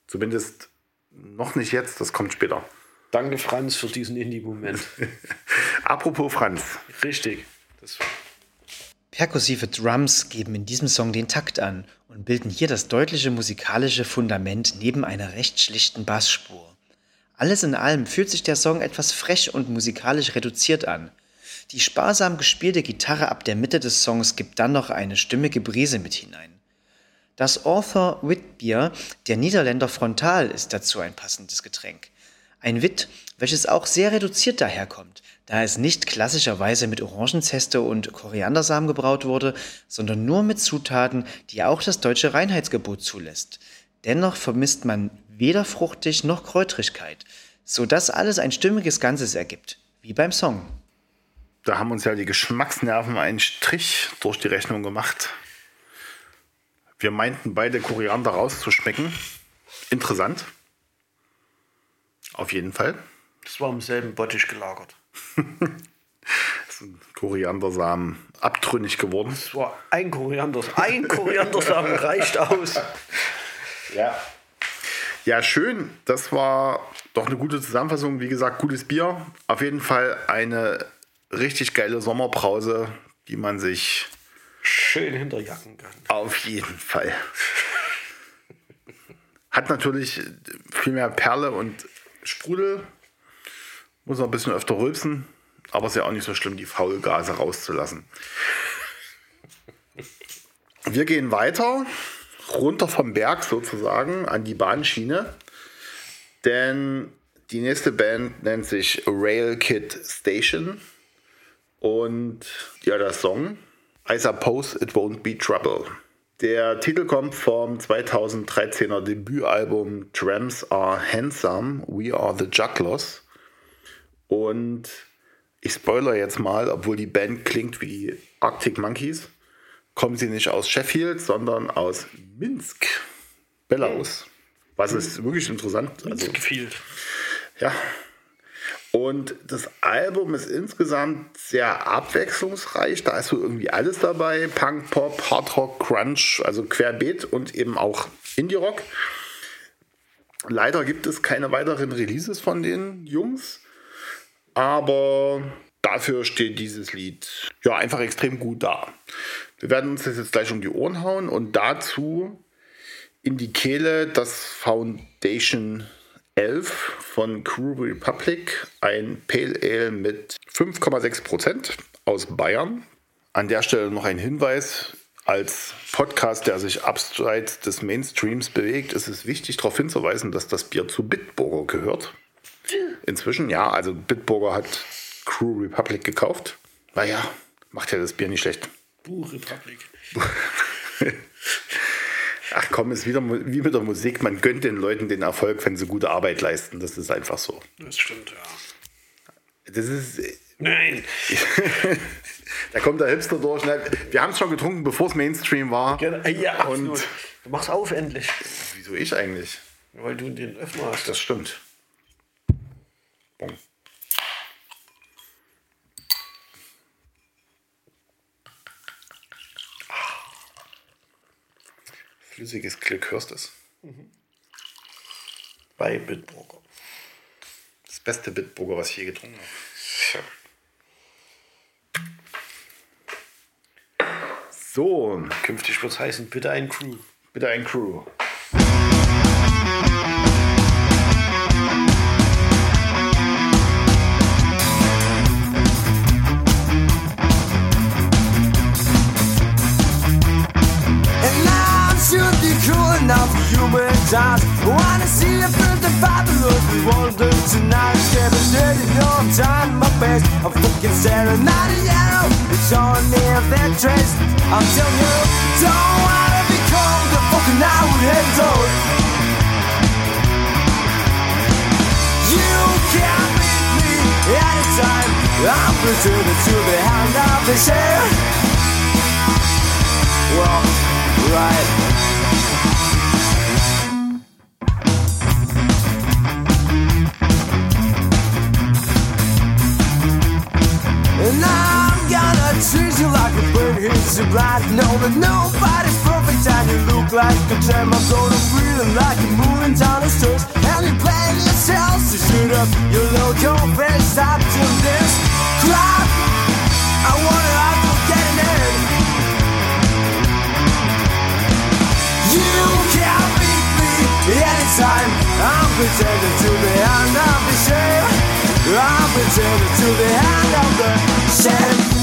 Zumindest noch nicht jetzt, das kommt später. Danke, Franz, für diesen Indie-Moment. Apropos Franz. Richtig. Das Perkussive Drums geben in diesem Song den Takt an und bilden hier das deutliche musikalische Fundament neben einer recht schlichten Bassspur. Alles in allem fühlt sich der Song etwas frech und musikalisch reduziert an. Die sparsam gespielte Gitarre ab der Mitte des Songs gibt dann noch eine stimmige Brise mit hinein. Das Author Witbier der Niederländer Frontal ist dazu ein passendes Getränk. Ein Wit, welches auch sehr reduziert daherkommt, da es nicht klassischerweise mit Orangenzeste und Koriandersamen gebraut wurde, sondern nur mit Zutaten, die auch das deutsche Reinheitsgebot zulässt. Dennoch vermisst man weder fruchtig noch Kräutrigkeit, so dass alles ein stimmiges Ganzes ergibt, wie beim Song. Da haben uns ja die Geschmacksnerven einen Strich durch die Rechnung gemacht. Wir meinten beide Koriander rauszuschmecken. Interessant. Auf jeden Fall. Das war im selben Bottich gelagert. Koriandersamen abtrünnig geworden. Das war ein Koriander. Ein Koriandersamen reicht aus. Ja. Ja, schön. Das war doch eine gute Zusammenfassung. Wie gesagt, gutes Bier. Auf jeden Fall eine richtig geile Sommerbrause, die man sich Schön hinterjacken kann. auf jeden Fall. Hat natürlich viel mehr Perle und Sprudel. Muss noch ein bisschen öfter rülpsen. Aber ist ja auch nicht so schlimm, die Faulgase rauszulassen. Wir gehen weiter, runter vom Berg sozusagen, an die Bahnschiene. Denn die nächste Band nennt sich Rail Kid Station. Und ja, der Song I Suppose It Won't Be Trouble. Der Titel kommt vom 2013er Debütalbum Trams Are Handsome, We Are the Jugglers. Und ich spoiler jetzt mal, obwohl die Band klingt wie Arctic Monkeys, kommen sie nicht aus Sheffield, sondern aus Minsk, Belarus. Was ist wirklich interessant. Also, Gefiel. ja. Und das Album ist insgesamt sehr abwechslungsreich. Da ist so irgendwie alles dabei: Punk, Pop, Hard Rock, Crunch, also querbeet und eben auch Indie Rock. Leider gibt es keine weiteren Releases von den Jungs, aber dafür steht dieses Lied ja einfach extrem gut da. Wir werden uns das jetzt gleich um die Ohren hauen und dazu in die Kehle das Foundation 11 von Crew Republic, ein Pale Ale mit 5,6 Prozent aus Bayern. An der Stelle noch ein Hinweis. Als Podcast, der sich abseits des Mainstreams bewegt, ist es wichtig darauf hinzuweisen, dass das Bier zu Bitburger gehört. Inzwischen, ja, also Bitburger hat Crew Republic gekauft. Naja, macht ja das Bier nicht schlecht. Buch Republik. Ach komm, ist wieder wie mit der Musik. Man gönnt den Leuten den Erfolg, wenn sie gute Arbeit leisten. Das ist einfach so. Das stimmt, ja. Das ist, Nein. da kommt der Hipster durch. ne? Wir haben es schon getrunken, bevor es Mainstream war. Ja, Und absolut. Du machst auf endlich. wieso ich eigentlich? Weil du den Öffner hast. Das stimmt. Bon. Flüssiges Glück, hörst du es? Bei Bitburger. Das beste Bitburger, was ich je getrunken habe. So, Künftig wird es heißen, bitte ein Crew. bitte ein Crew. Times. Wanna see a build the fabulous we won't do tonight. Of dirty, you I'm my best. I'm fucking staring at a arrow. It's on their ventress. I'm telling you, don't wanna become the fucking would head told. You can meet me anytime. I'm pretending to the hand of the share. Well, right. I Know that nobody's perfect and you look like a gem. I'm gonna feel like you're moving down the stairs. And you're playing yourself to shoot up your local face up to this crap. I wanna I'm getting in You can't beat me anytime. I'm pretending to be I'm not ashamed I'm pretending to be out the shame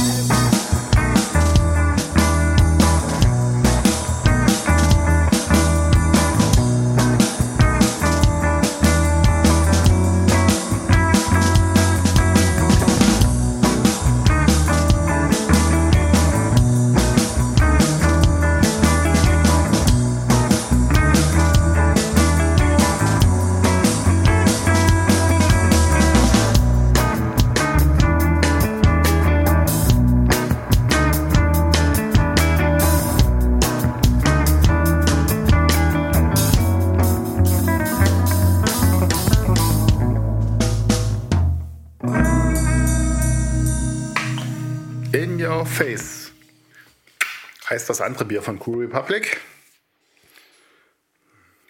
das andere Bier von Cool Republic.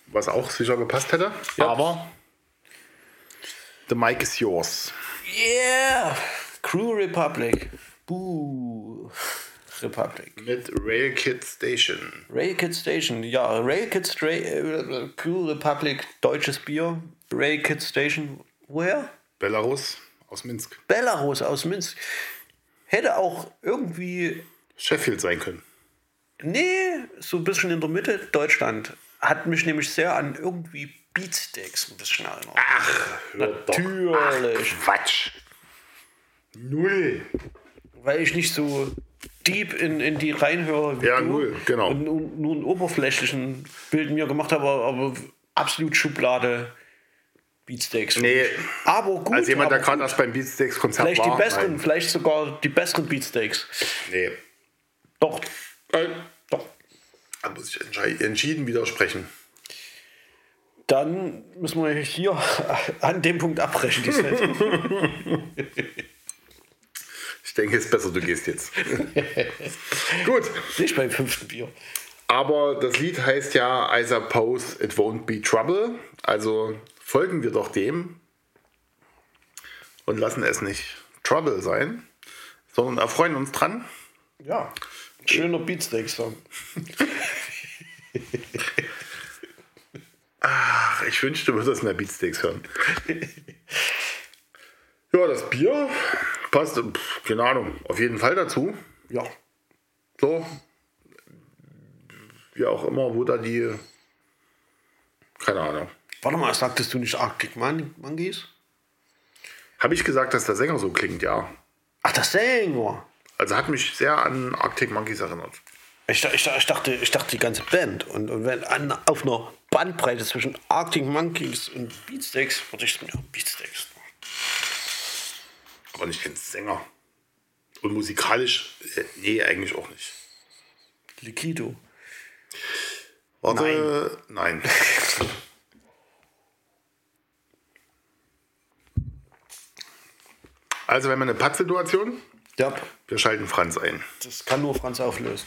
Was auch sicher gepasst hätte. Aber The Mic is yours. Yeah! Crew Republic. Buh. Republic. Mit Rail Kid Station. Rail Kid Station. Ja, Rail Kid Stra äh, Crew Republic, deutsches Bier. Rail Kid Station. Woher? Belarus aus Minsk. Belarus aus Minsk. Hätte auch irgendwie Sheffield sein können. Nee, so ein bisschen in der Mitte Deutschland. Hat mich nämlich sehr an irgendwie Beatsteaks ein bisschen erinnert. Ach, Natürlich. Ach, Quatsch. Null. Weil ich nicht so deep in, in die reinhöre wie Ja, du. null, genau. Und nur, nur einen oberflächlichen Bild mir gemacht habe, aber, absolut Schublade Beatsteaks. Nee. Aber gut. Als jemand, der gerade erst beim Beatsteaks-Konzert Vielleicht die war. besseren, nein. vielleicht sogar die besseren Beatsteaks. Nee. Doch. Doch. Da muss ich entschieden widersprechen. Dann müssen wir hier an dem Punkt abbrechen. Ich denke, es ist besser, du gehst jetzt. Gut. Nicht beim fünften Bier. Aber das Lied heißt ja I suppose it won't be trouble. Also folgen wir doch dem und lassen es nicht Trouble sein, sondern erfreuen uns dran. Ja. Schöner Beatsteaks-Song. Ach, ich wünschte, du würdest mehr Beatsteaks hören. Ja, das Bier passt, pf, keine Ahnung, auf jeden Fall dazu. Ja. So, wie auch immer, wo da die, keine Ahnung. Warte mal, sagtest du nicht Arctic Mon Monkeys? Habe ich gesagt, dass der Sänger so klingt, ja. Ach, das Sänger. Also hat mich sehr an Arctic Monkeys erinnert. Ich, ich, ich, dachte, ich dachte die ganze Band. Und, und wenn an, auf einer Bandbreite zwischen Arctic Monkeys und Beatsteaks, würde ich ja, Beatsteaks. Aber nicht den Sänger. Und musikalisch, äh, nee, eigentlich auch nicht. Liquido. Warte, nein. Also, wenn wir eine Pattsituation, Ja, wir schalten Franz ein. das kann nur Franz auflösen.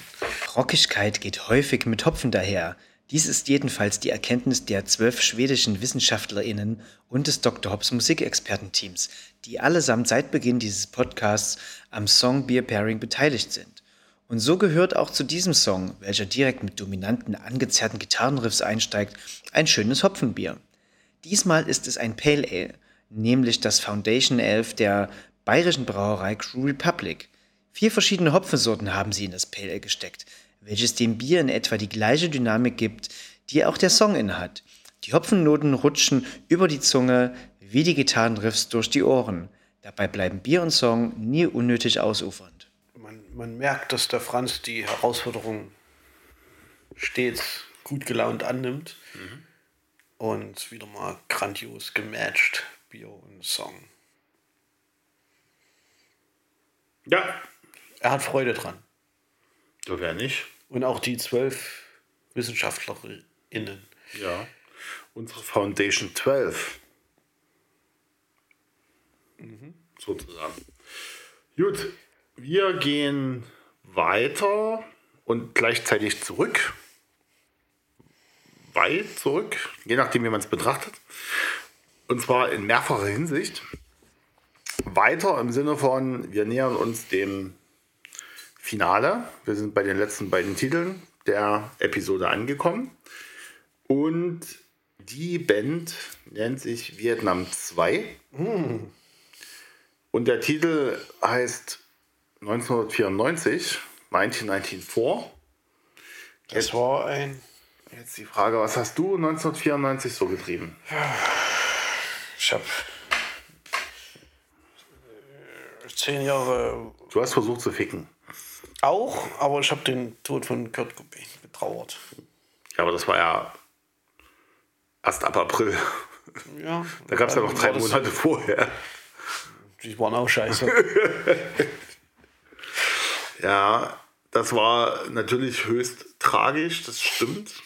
Rockigkeit geht häufig mit Hopfen daher. Dies ist jedenfalls die Erkenntnis der zwölf schwedischen WissenschaftlerInnen und des Dr. Hobbs Musikexpertenteams, die allesamt seit Beginn dieses Podcasts am Song Beer Pairing beteiligt sind. Und so gehört auch zu diesem Song, welcher direkt mit dominanten, angezerrten Gitarrenriffs einsteigt, ein schönes Hopfenbier. Diesmal ist es ein Pale Ale, nämlich das Foundation 11 der bayerischen Brauerei Crew Republic. Vier verschiedene Hopfensorten haben sie in das Pale Ale gesteckt, welches dem Bier in etwa die gleiche Dynamik gibt, die auch der Song innehat. Die Hopfennoten rutschen über die Zunge wie die Gitarrenriffs durch die Ohren. Dabei bleiben Bier und Song nie unnötig ausufernd. Man, man merkt, dass der Franz die Herausforderung stets gut gelaunt annimmt. Und wieder mal grandios gematcht, Bier und Song. Ja. Er hat Freude dran. So wäre nicht. Und auch die zwölf WissenschaftlerInnen. Ja. Unsere Foundation 12. Sozusagen. Gut, wir gehen weiter und gleichzeitig zurück. Weit zurück, je nachdem, wie man es betrachtet. Und zwar in mehrfacher Hinsicht. Weiter im Sinne von, wir nähern uns dem Finale. Wir sind bei den letzten beiden Titeln der Episode angekommen. Und Die Band nennt sich Vietnam 2. Und der Titel heißt 1994, 1994. Das war ein. Jetzt die Frage, was hast du 1994 so getrieben? Ich hab. äh, Zehn Jahre Du hast versucht zu ficken. Auch, aber ich habe den Tod von Kurt Cobain betrauert. Ja, aber das war ja erst ab April. Ja, Da gab es ja noch drei Monate vorher. Die waren auch scheiße. Ja, das war natürlich höchst tragisch, das stimmt.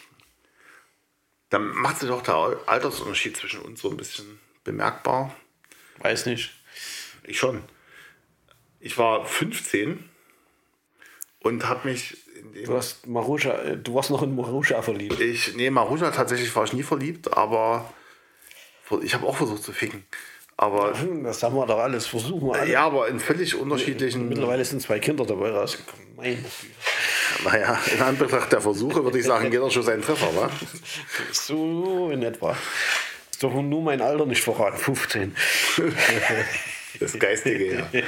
Da macht sich auch der Altersunterschied zwischen uns so ein bisschen bemerkbar. Weiß nicht. Ich schon. Ich war 15 und habe mich Du hast Marusha, äh, du warst noch in Marusha verliebt. ich nee, Marusha tatsächlich war ich nie verliebt, aber ich habe auch versucht zu ficken. Aber Das haben wir doch alles. Versuchen wir alle. ja, aber in völlig unterschiedlichen Mittlerweile sind zwei Kinder dabei rausgekommen. Meine. Naja, in Anbetracht der Versuche würde ich sagen, jeder schon seinen Treffer, wa? So in etwa. Ist doch nur mein Alter nicht verraten. 15. Das Geistige, ja.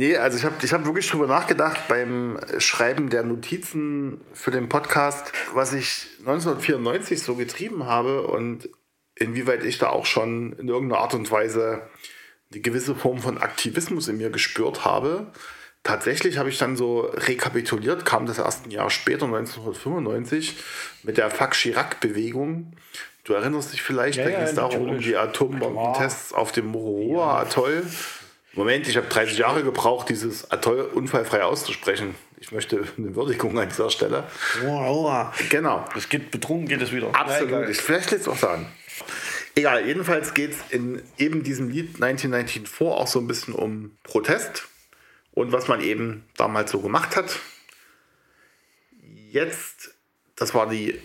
Nee, also ich habe ich hab wirklich drüber nachgedacht beim Schreiben der Notizen für den Podcast, was ich 1994 so getrieben habe und inwieweit ich da auch schon in irgendeiner Art und Weise eine gewisse Form von Aktivismus in mir gespürt habe. Tatsächlich habe ich dann so rekapituliert, kam das erst ein Jahr später, 1995, mit der Fuck Chirac-Bewegung. Du erinnerst dich vielleicht, Ja, da ja, ging es darum, um die Atombombentests auf dem Moroa-Atoll. Moment, ich habe 30 Jahre gebraucht, dieses Atoll unfallfrei auszusprechen. Ich möchte eine Würdigung an dieser Stelle. Wow. Genau. Es geht betrunken, geht es wieder. Absolut. Ich, vielleicht lässt es auch sagen. Egal, jedenfalls geht es in eben diesem Lied 1994 auch so ein bisschen um Protest und was man eben damals so gemacht hat. Jetzt, das war die,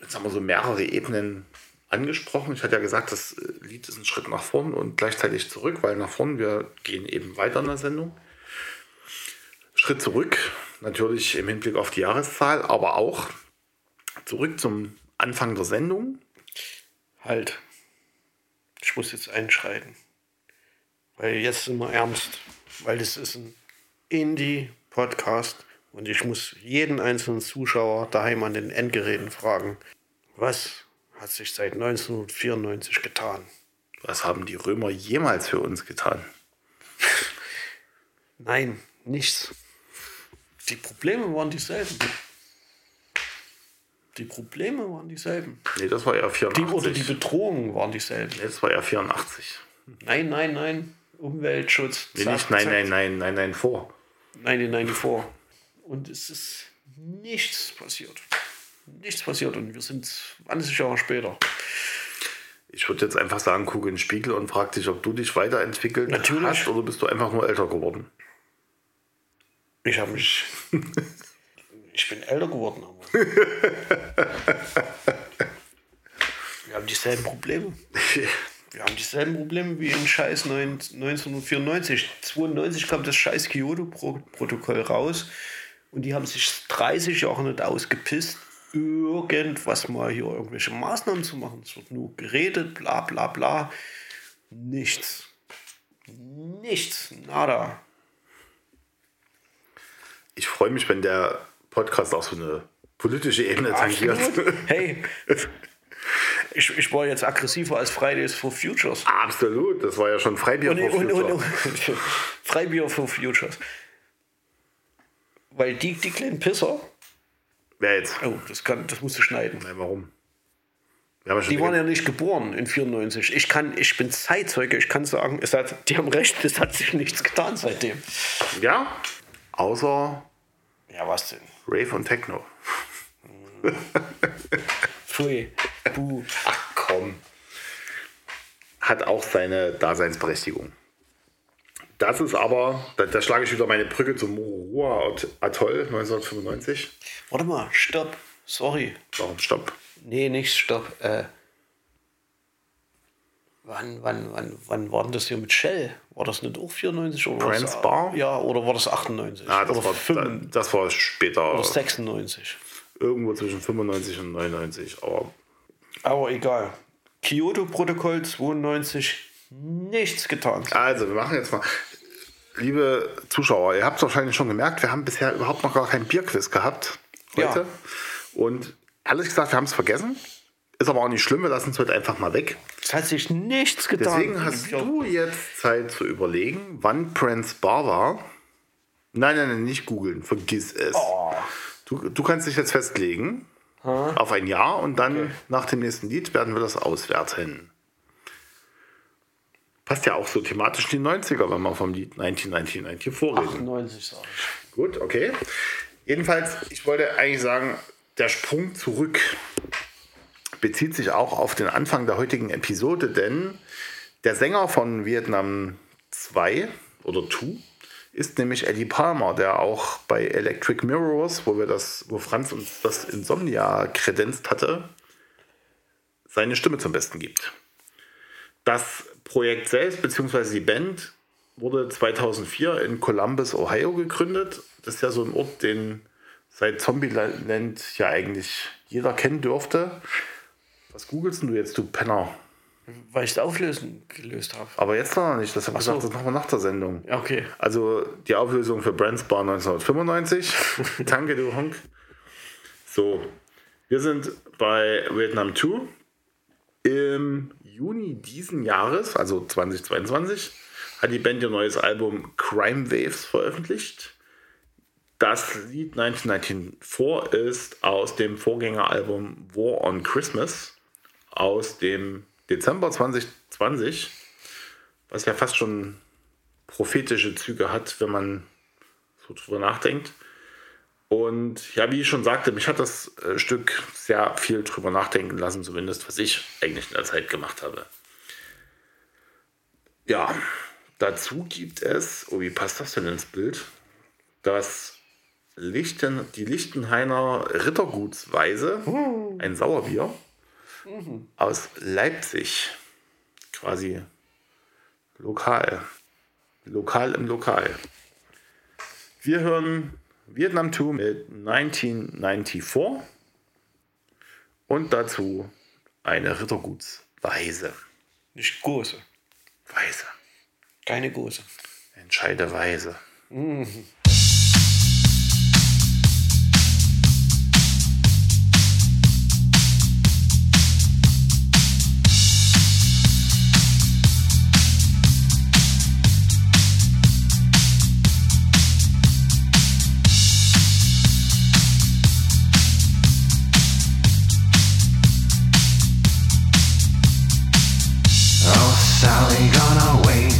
jetzt haben wir so mehrere Ebenen angesprochen. Ich hatte ja gesagt, das äh, Lied ist ein Schritt nach vorn und gleichzeitig zurück, weil nach vorn, wir gehen eben weiter in der Sendung. Schritt zurück, natürlich im Hinblick auf die Jahreszahl, aber auch zurück zum Anfang der Sendung. Halt. Ich muss jetzt einschreiten. Weil jetzt sind wir ernst. Weil das ist ein Indie-Podcast und ich muss jeden einzelnen Zuschauer daheim an den Endgeräten fragen, was hat sich seit 1994 getan? Was haben die Römer jemals für uns getan? Nein, nichts. Die Probleme waren dieselben. Die Probleme waren dieselben. Nee, das war ja Die, 84. oder die Bedrohungen waren dieselben. nee, das war ja 84. Nein, nein, nein. Umweltschutz. Nee, nicht nein, nein, nein, nein, nein, vor. 1994. Und es ist nichts passiert. Nichts passiert. Und wir sind 20 Jahre später. Ich würde jetzt einfach sagen, guck in den Spiegel und frag dich, ob du dich weiterentwickelt Natürlich. hast oder bist du einfach nur älter geworden. Ich habe mich. ich bin älter geworden. Wir haben dieselben Probleme. Wir haben dieselben Probleme wie in Scheiß 9 1994. 92 kam das Scheiß Kyoto-Protokoll raus und die haben sich 30 Jahre nicht ausgepisst, irgendwas mal hier irgendwelche Maßnahmen zu machen. Es wird nur geredet, bla bla bla. Nichts. Nichts. Nada. Ich freue mich, wenn der Podcast auch so eine politische Ebene tangiert. Absolut. Hey, ich, ich war jetzt aggressiver als Fridays for Futures. Absolut, das war ja schon Freibier Und, vor und, und, Future. und Freibier for Futures. Weil die, die kleinen Pisser, Wer jetzt? oh, das, kann, das musst du schneiden. Nein, warum? Ja Die waren ja nicht geboren in 94. Ich, kann, ich bin Zeitzeuge, ich kann sagen, es hat, die haben recht, es hat sich nichts getan seitdem. ja, außer Ja, was denn? Rave und Techno. Pfui, buh. Ach komm. Hat auch seine Daseinsberechtigung. Das ist aber, da, da schlage ich wieder meine Brücke zum Moroa Atoll 1995. Warte mal, stopp. Sorry. Warum stopp? Nee, nicht stopp. Äh, wann, wann, wann, wann war denn das hier mit Shell? War das nicht auch 94 oder was? Trans Bar? Ja, oder war das 98? Ah, das, oder, war, 95, das war später. oder 96? Irgendwo zwischen 95 und 99. Aber Aber egal. Kyoto-Protokoll 92, nichts getan. Also, wir machen jetzt mal. Liebe Zuschauer, ihr habt es wahrscheinlich schon gemerkt, wir haben bisher überhaupt noch gar kein Bierquiz gehabt heute. Ja. Und ehrlich gesagt, wir haben es vergessen. Ist aber auch nicht schlimm, wir lassen es heute einfach mal weg. Es hat sich nichts getan. Deswegen hast du jetzt Zeit zu überlegen, wann Prince Bar war. Nein, nein, nein, nicht googeln, vergiss es. Du, du kannst dich jetzt festlegen auf ein Jahr und dann nach dem nächsten Lied werden wir das auswerten. Passt ja auch so thematisch die 90er, wenn wir vom Lied 1990 vorreden. 98 sag ich. Gut, okay. Jedenfalls, ich wollte eigentlich sagen, der Sprung zurück bezieht sich auch auf den Anfang der heutigen Episode, denn der Sänger von Vietnam 2 oder 2 ist nämlich Eddie Palmer, der auch bei Electric Mirrors, wo wir das, wo Franz uns das Insomnia kredenzt hatte, seine Stimme zum Besten gibt. Das Projekt selbst, beziehungsweise die Band, wurde 2004 in Columbus, Ohio gegründet. Das ist ja so ein Ort, den seit Zombieland ja eigentlich jeder kennen dürfte. Was googelst du jetzt, du Penner? Weil ich das Auflösen gelöst habe. Aber jetzt noch nicht, das habe ich so. gesagt, das machen wir nach der Sendung. Okay. Also die Auflösung für Brandsbar 1995. Danke, du Honk. So, wir sind bei Vietnam 2. Im Juni diesen Jahres, also 2022, hat die Band ihr neues Album Crime Waves veröffentlicht. Das Lied 1994 ist aus dem Vorgängeralbum War on Christmas aus dem Dezember 2020, was ja fast schon prophetische Züge hat, wenn man so drüber nachdenkt. Und ja, wie ich schon sagte, mich hat das äh, Stück sehr viel drüber nachdenken lassen, zumindest was ich eigentlich in der Zeit gemacht habe. Ja, dazu gibt es, oh, wie passt das denn ins Bild? Das Lichten, die Lichtenhainer Rittergutsweise, ein Sauerbier aus Leipzig, quasi lokal, lokal im Lokal. Wir hören Vietnam 2 mit 1994 und dazu eine Rittergutsweise. Nicht große. Weise. Keine große. Entscheide Weise. Sally gonna wait.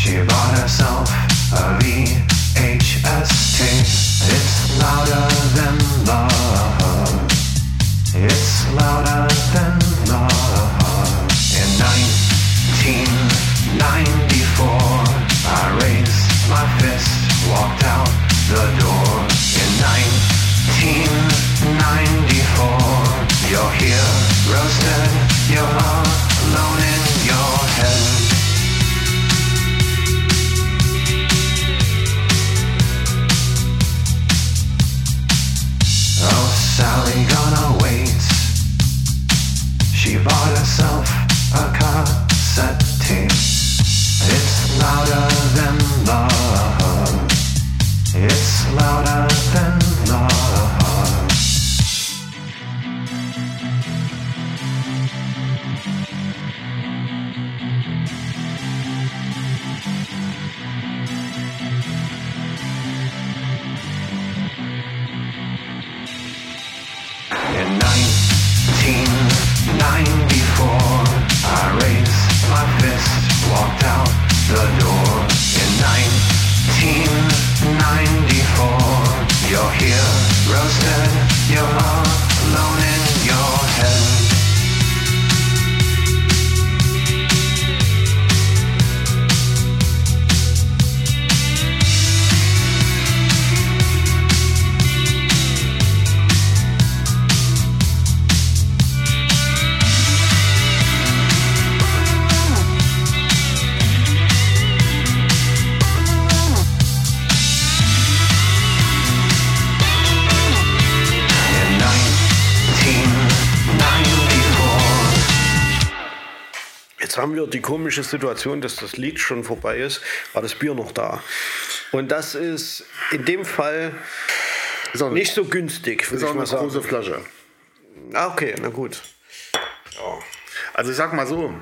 She bought herself a VHS tape. It's louder than love. It's louder than love. In 1994, wir die komische Situation, dass das Lied schon vorbei ist, war das Bier noch da. Und das ist in dem Fall auch, nicht so günstig, ist auch eine große Flasche. Ah, okay, na gut. Also ich sag mal so,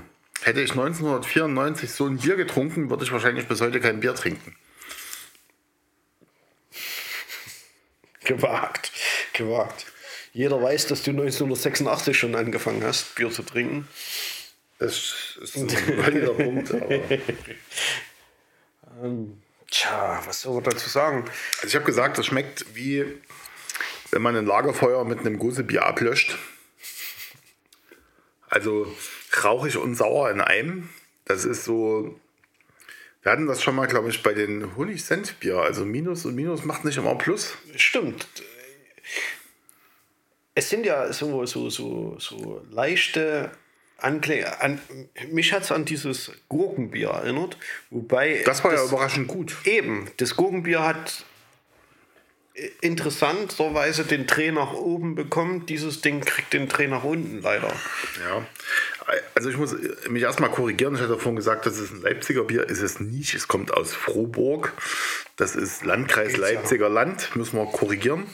hätte ich 1994 so ein Bier getrunken, würde ich wahrscheinlich bis heute kein Bier trinken. Gewagt, gewagt. Jeder weiß, dass du 1986 schon angefangen hast, Bier zu trinken. Das ist ein valider Punkt. Aber Tja, was soll man dazu sagen? also ich habe gesagt, das schmeckt wie wenn man ein Lagerfeuer mit einem Gosebier ablöscht. Also rauchig und sauer in einem. Das ist so. Wir hatten das schon mal, glaube ich, bei den Honig-Senf-Bier. Also Minus und Minus macht nicht immer Plus. Stimmt. Es sind ja so, so, so, so leichte Anklänge. An, mich hat es an dieses Gurkenbier erinnert. Wobei. Das war ja überraschend gut. Eben, das Gurkenbier hat äh, interessanterweise den Dreh nach oben bekommen. Dieses Ding kriegt den Dreh nach unten leider. Ja. Also ich muss mich erstmal korrigieren. Ich hatte vorhin gesagt, das ist ein Leipziger Bier. Ist es nicht. Es kommt aus Frohburg. Das ist Landkreis Leipziger Land. Müssen wir korrigieren.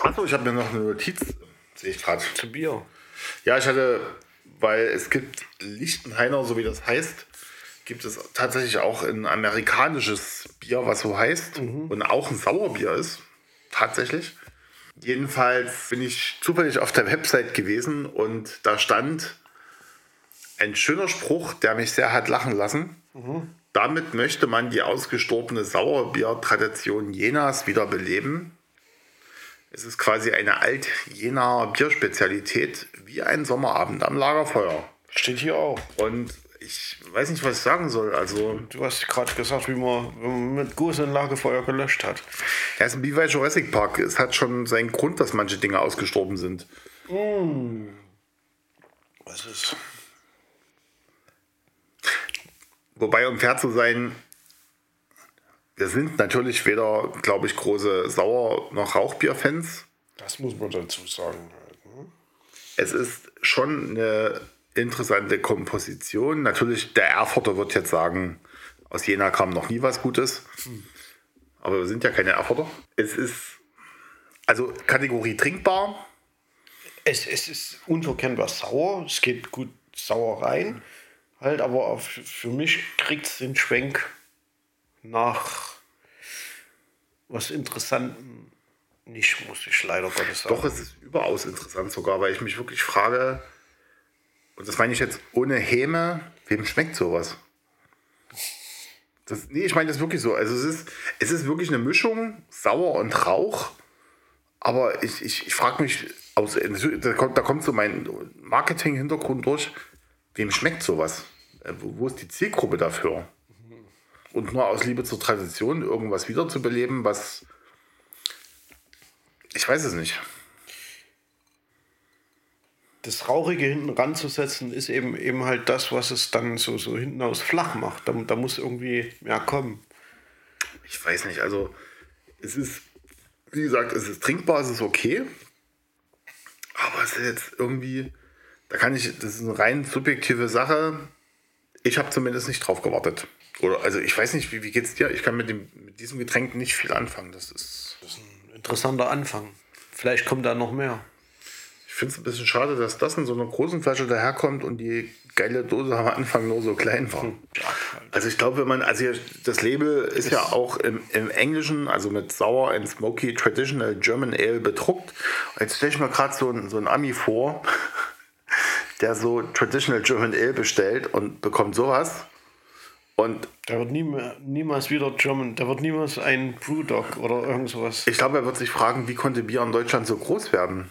Achso, ich habe mir noch eine Notiz. Sehe ich gerade. Zu Bier. Ja, ich hatte, weil es gibt Lichtenheiner, so wie das heißt, gibt es tatsächlich auch ein amerikanisches Bier, was so heißt und auch ein Sauerbier ist. Tatsächlich. Jedenfalls bin ich zufällig auf der Website gewesen und da stand ein schöner Spruch, der mich sehr hat lachen lassen. Damit möchte man die ausgestorbene Sauerbier-Tradition Jenas wieder beleben. Es ist quasi eine Alt-Jenaer Bierspezialität, wie ein Sommerabend am Lagerfeuer. Steht hier auch. Und ich weiß nicht, was ich sagen soll. Also, Du hast gerade gesagt, wie man, wenn man mit Gose ein Lagerfeuer gelöscht hat. er ist wie bei Jurassic Park. Es hat schon seinen Grund, dass manche Dinge ausgestorben sind. Was ist? Wobei, um fair zu sein, wir sind natürlich weder, glaube ich, große Sauer- noch Rauchbier-Fans. Das muss man dazu sagen. Halt, ne? Es ist schon eine interessante Komposition. Natürlich, der Erfurter wird jetzt sagen, aus Jena kam noch nie was Gutes. Aber wir sind ja keine Erfurter. Es ist, also Kategorie trinkbar. Es, es ist unverkennbar sauer. Es geht gut sauer rein. Halt, aber für mich kriegt es den Schwenk nach was Interessantem nicht, muss ich leider Gottes sagen. Doch, es ist überaus interessant sogar, weil ich mich wirklich frage, und das meine ich jetzt ohne Häme, wem schmeckt sowas? Das, nee, ich meine das wirklich so. Also es ist, es ist wirklich eine Mischung, sauer und Rauch. Aber ich, ich, ich frage mich, aus, da, kommt, da kommt so mein Marketing-Hintergrund durch, wem schmeckt sowas? Äh, Wo, wo ist die Zielgruppe dafür? Und nur aus Liebe zur Tradition irgendwas wiederzubeleben, was ich weiß es nicht. das Rauchige hinten ranzusetzen, ist eben, eben halt das, was es dann so, so hinten aus flach macht. Da, da muss irgendwie mehr kommen. Ich weiß nicht, also es ist, wie gesagt, es ist trinkbar, es ist okay. Aber es ist jetzt irgendwie, da kann ich, das ist eine rein subjektive Sache. Ich habe zumindest nicht drauf gewartet. Oder, also ich weiß nicht, wie, wie geht's dir? Ich kann mit, dem, mit diesem Getränk nicht viel anfangen. Das ist, Interessanter Anfang. Vielleicht kommt da noch mehr. ich finde es ein bisschen schade, dass das in so einer großen Flasche daherkommt und die geile Dose am Anfang nur so klein war. Also ich glaube, wenn man, also hier, das Label ist ja auch im, im Englischen, also mit Sour and Smoky Traditional German Ale bedruckt. Jetzt stelle ich mir gerade so, ein- so einen Ami vor, der so Traditional German Ale bestellt und bekommt sowas. Und Der wird nie mehr, niemals wieder German, der wird niemals ein Brewdog oder irgend sowas. ich glaube, er wird sich fragen, wie konnte Bier in Deutschland so groß werden?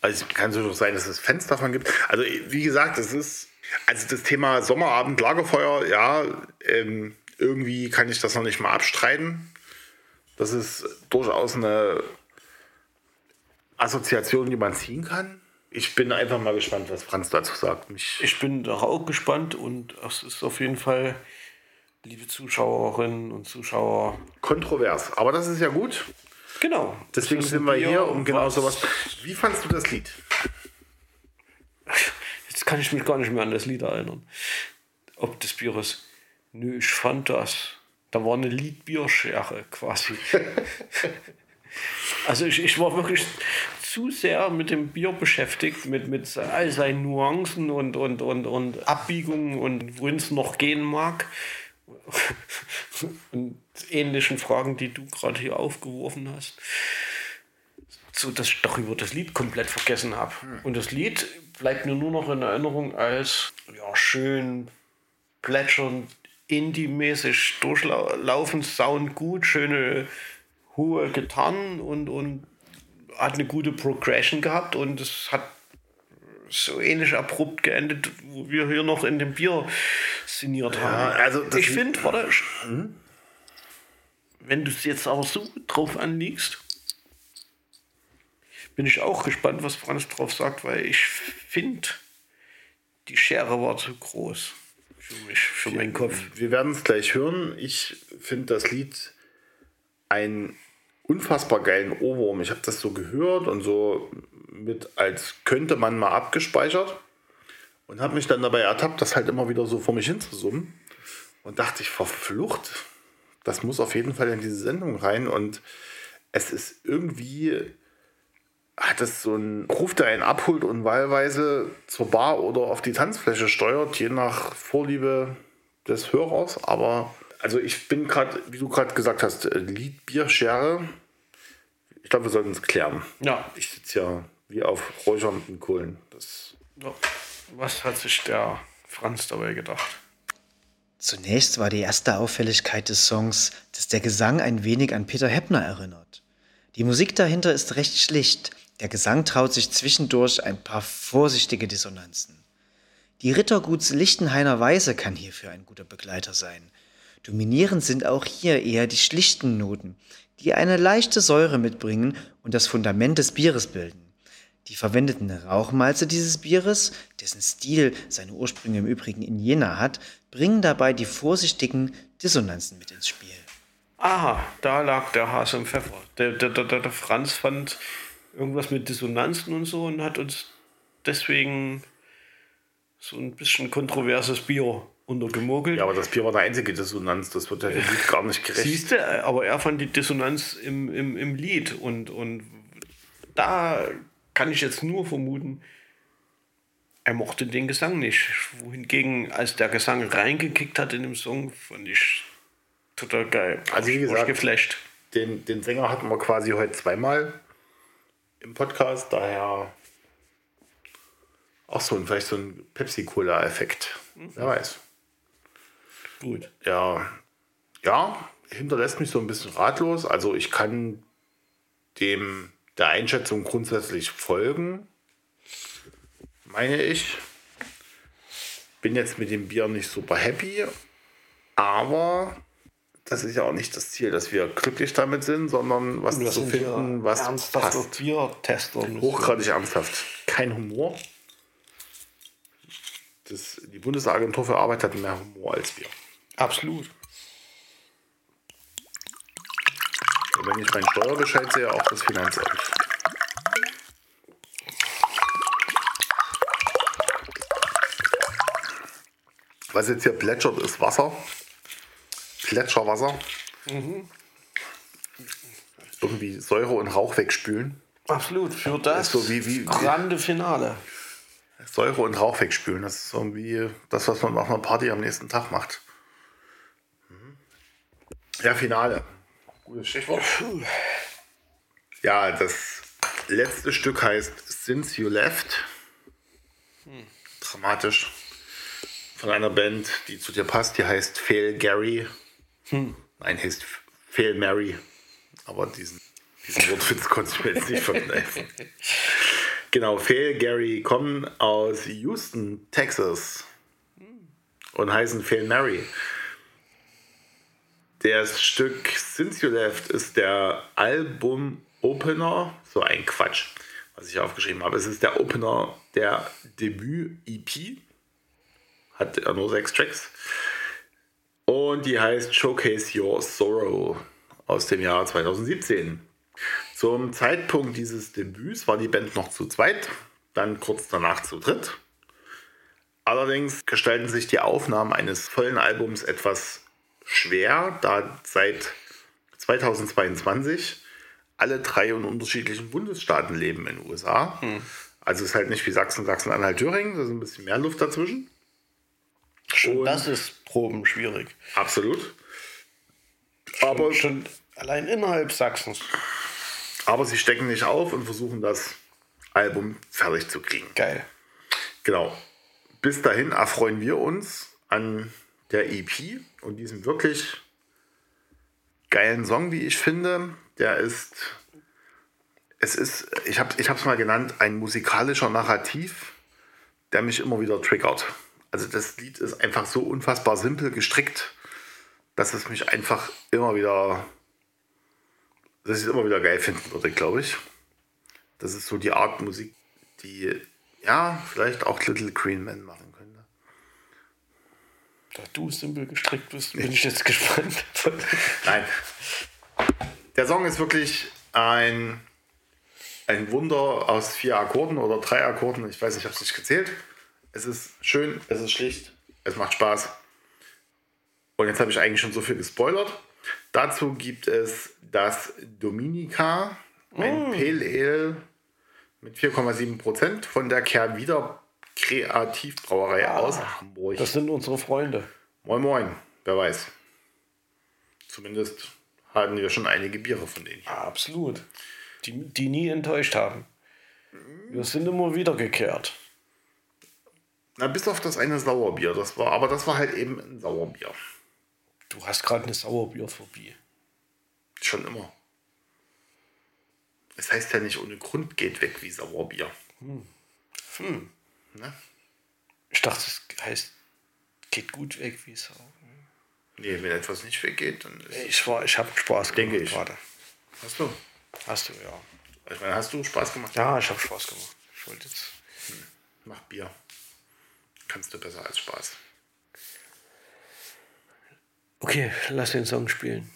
Also es kann so doch sein, dass es Fans davon gibt. Also wie gesagt, es ist, also das Thema Sommerabend, Lagerfeuer, ja, ähm, irgendwie kann ich das noch nicht mal abstreiten. Das ist durchaus eine Assoziation, die man ziehen kann. Ich bin einfach mal gespannt, was Franz dazu sagt. Mich, Ich bin da auch gespannt und es ist auf jeden Fall, liebe Zuschauerinnen und Zuschauer, kontrovers, aber das ist ja gut. genau. Deswegen sind wir Bier, hier, um genau was- sowas. Wie fandst du das Lied? Jetzt kann ich mich gar nicht mehr an das Lied erinnern. Ob des Bieres. Nö, ich fand das. Da war eine Liedbierschere quasi. also ich, ich war wirklich zu sehr mit dem Bier beschäftigt, mit, mit all seinen Nuancen und, und, und, und Abbiegungen und wohin es noch gehen mag. und ähnlichen Fragen, die du gerade hier aufgeworfen hast. So dass ich doch über das Lied komplett vergessen habe. Und das Lied bleibt mir nur noch in Erinnerung als ja, schön plätschernd, indie-mäßig durchlaufen, sound gut, schöne hohe Gitarren und, und hat eine gute Progression gehabt und es hat so ähnlich abrupt geendet, wo wir hier noch in dem Bier sinniert haben. also ich finde, warte, wenn du es jetzt aber so drauf anliegst, bin ich auch gespannt, was Franz drauf sagt, weil ich finde, die Schere war zu groß für mich, für meinen Kopf. Wir werden es gleich hören. Ich finde das Lied einen unfassbar geilen Ohrwurm. Ich habe das so gehört und so mit, als könnte man mal abgespeichert und habe mich dann dabei ertappt, das halt immer wieder so vor mich hin zu summen und dachte ich, verflucht, das muss auf jeden Fall in diese Sendung rein und es ist irgendwie hat es so einen Ruf, der einen abholt und wahlweise zur Bar oder auf die Tanzfläche steuert, je nach Vorliebe des Hörers. Aber also ich bin gerade, wie du gerade gesagt hast, äh, Lied, Bier, Schere. Ich glaube, wir sollten es klären. Ja, Ich sitze ja wie auf räuchernden Kohlen. Das ja. was hat sich der Franz dabei gedacht? Zunächst war die erste Auffälligkeit des Songs, dass der Gesang ein wenig an Peter Heppner erinnert. Die Musik dahinter ist recht schlicht. Der Gesang traut sich zwischendurch ein paar vorsichtige Dissonanzen. Die Ritterguts Lichtenhainer Weise kann hierfür ein guter Begleiter sein. Dominierend sind auch hier eher die schlichten Noten, die eine leichte Säure mitbringen und das Fundament des Bieres bilden. Die verwendeten Rauchmalze dieses Bieres, dessen Stil seine Ursprünge im Übrigen in Jena hat, bringen dabei die vorsichtigen Dissonanzen mit ins Spiel. Aha, da lag der Hase im Pfeffer. Der, der, der, der Franz fand irgendwas mit Dissonanzen und so und hat uns deswegen so ein bisschen kontroverses Bier untergemogelt. ja, aber das Bier war der einzige Dissonanz. Das wird ja dem Lied gar nicht gerecht. Siehst du, aber er fand die Dissonanz im, im, im Lied und, und da kann ich jetzt nur vermuten, er mochte den Gesang nicht. Wohingegen, als der Gesang reingekickt hat in dem Song, fand ich total geil. Also wie gesagt, geflasht. den, den Sänger hatten wir quasi heute zweimal im Podcast, daher auch so ein, vielleicht so ein Pepsi-Cola-Effekt. Wer weiß. Gut. Ja, ja, hinterlässt mich so ein bisschen ratlos. Also ich kann dem der Einschätzung grundsätzlich folgen, meine ich. Bin jetzt mit dem Bier nicht super happy, aber das ist ja auch nicht das Ziel, dass wir glücklich damit sind, sondern was Wir zu finden, was ernsthafte passt. Biertester. Hochgradig ernsthaft. Kein Humor. Das, die Bundesagentur für Arbeit hat mehr Humor als wir. Absolut. Wenn ich meinen Steuerbescheid sehe, auch das Finanzamt. Was jetzt hier plätschert, ist Wasser. Plätscherwasser. Irgendwie Säure und Rauch wegspülen. Absolut. Für das so wie- wie- grande Finale. Säure und Rauch wegspülen. Das ist irgendwie das, was man nach einer Party am nächsten Tag macht. Ja, Finale. Gutes Stichwort. Ja, das letzte Stück heißt Since You Left. Dramatisch. Von einer Band, die zu dir passt, die heißt Fail Gary. Nein, heißt Fail Mary. Aber diesen, diesen Wortwitz konnte ich mir jetzt nicht verkneifen. Genau, Fail Gary kommen aus Houston, Texas und heißen Fail Mary. Das Stück Since You Left ist der Album-Opener, so ein Quatsch, was ich aufgeschrieben habe. Es ist der Opener der Debüt-EP, hat nur sechs Tracks und die heißt Showcase Your Sorrow aus dem Jahr 2017. Zum Zeitpunkt dieses Debüts war die Band noch zu zweit, dann kurz danach zu dritt. Allerdings gestalten sich die Aufnahmen eines vollen Albums etwas schwer, da seit 2022 alle drei in unterschiedlichen Bundesstaaten leben in den USA. Also es ist halt nicht wie Sachsen, Sachsen-Anhalt, Thüringen, da ist ein bisschen mehr Luft dazwischen. Schon das ist Proben schwierig. Absolut. Aber, Schon allein innerhalb Sachsens. aber sie stecken nicht auf und versuchen das Album fertig zu kriegen. Geil. Genau. Bis dahin erfreuen wir uns an der EP und diesem wirklich geilen Song, wie ich finde. Der ist, es ist, ich habe es mal genannt, ein musikalischer Narrativ, der mich immer wieder triggert. Also das Lied ist einfach so unfassbar simpel gestrickt, dass es mich einfach immer wieder, dass ich es immer wieder geil finden würde, glaube ich. Das ist so die Art Musik, die ja vielleicht auch Little Green Man machen. Da du simpel gestrickt bist, bin ich jetzt gespannt. Nein. Der Song ist wirklich ein, ein Wunder aus vier Akkorden oder drei Akkorden. Ich weiß, ich habe es nicht gezählt. Es ist schön, es ist schlicht, es macht Spaß. Und jetzt habe ich eigentlich schon so viel gespoilert. Dazu gibt es das Dominica, ein Pale Ale mit 4,7 Prozent von der Kehrwieder Kreativbrauerei aus Hamburg. Das sind unsere Freunde. Moin Moin, wer weiß. Zumindest hatten wir schon einige Biere von denen hier. Absolut. Die, die nie enttäuscht haben. Wir sind immer wiedergekehrt. Na, bis auf das eine Sauerbier, das war, aber das war halt eben ein Sauerbier. Du hast gerade eine Sauerbierphobie. Schon immer. Es heißt ja nicht ohne Grund geht weg wie Sauerbier. Hm. Ne? Ich dachte, es heißt, geht gut weg, wie es auch. Nee, wenn etwas nicht weggeht, dann ist Ich, war- ich habe Spaß gemacht. Denke ich. Gerade. Hast du? Hast du, ja. Ich meine, hast du Spaß gemacht? Ja, ich habe Spaß gemacht. Ich wollte jetzt. Mach Bier. Kannst du besser als Spaß. Okay, lass den Song spielen.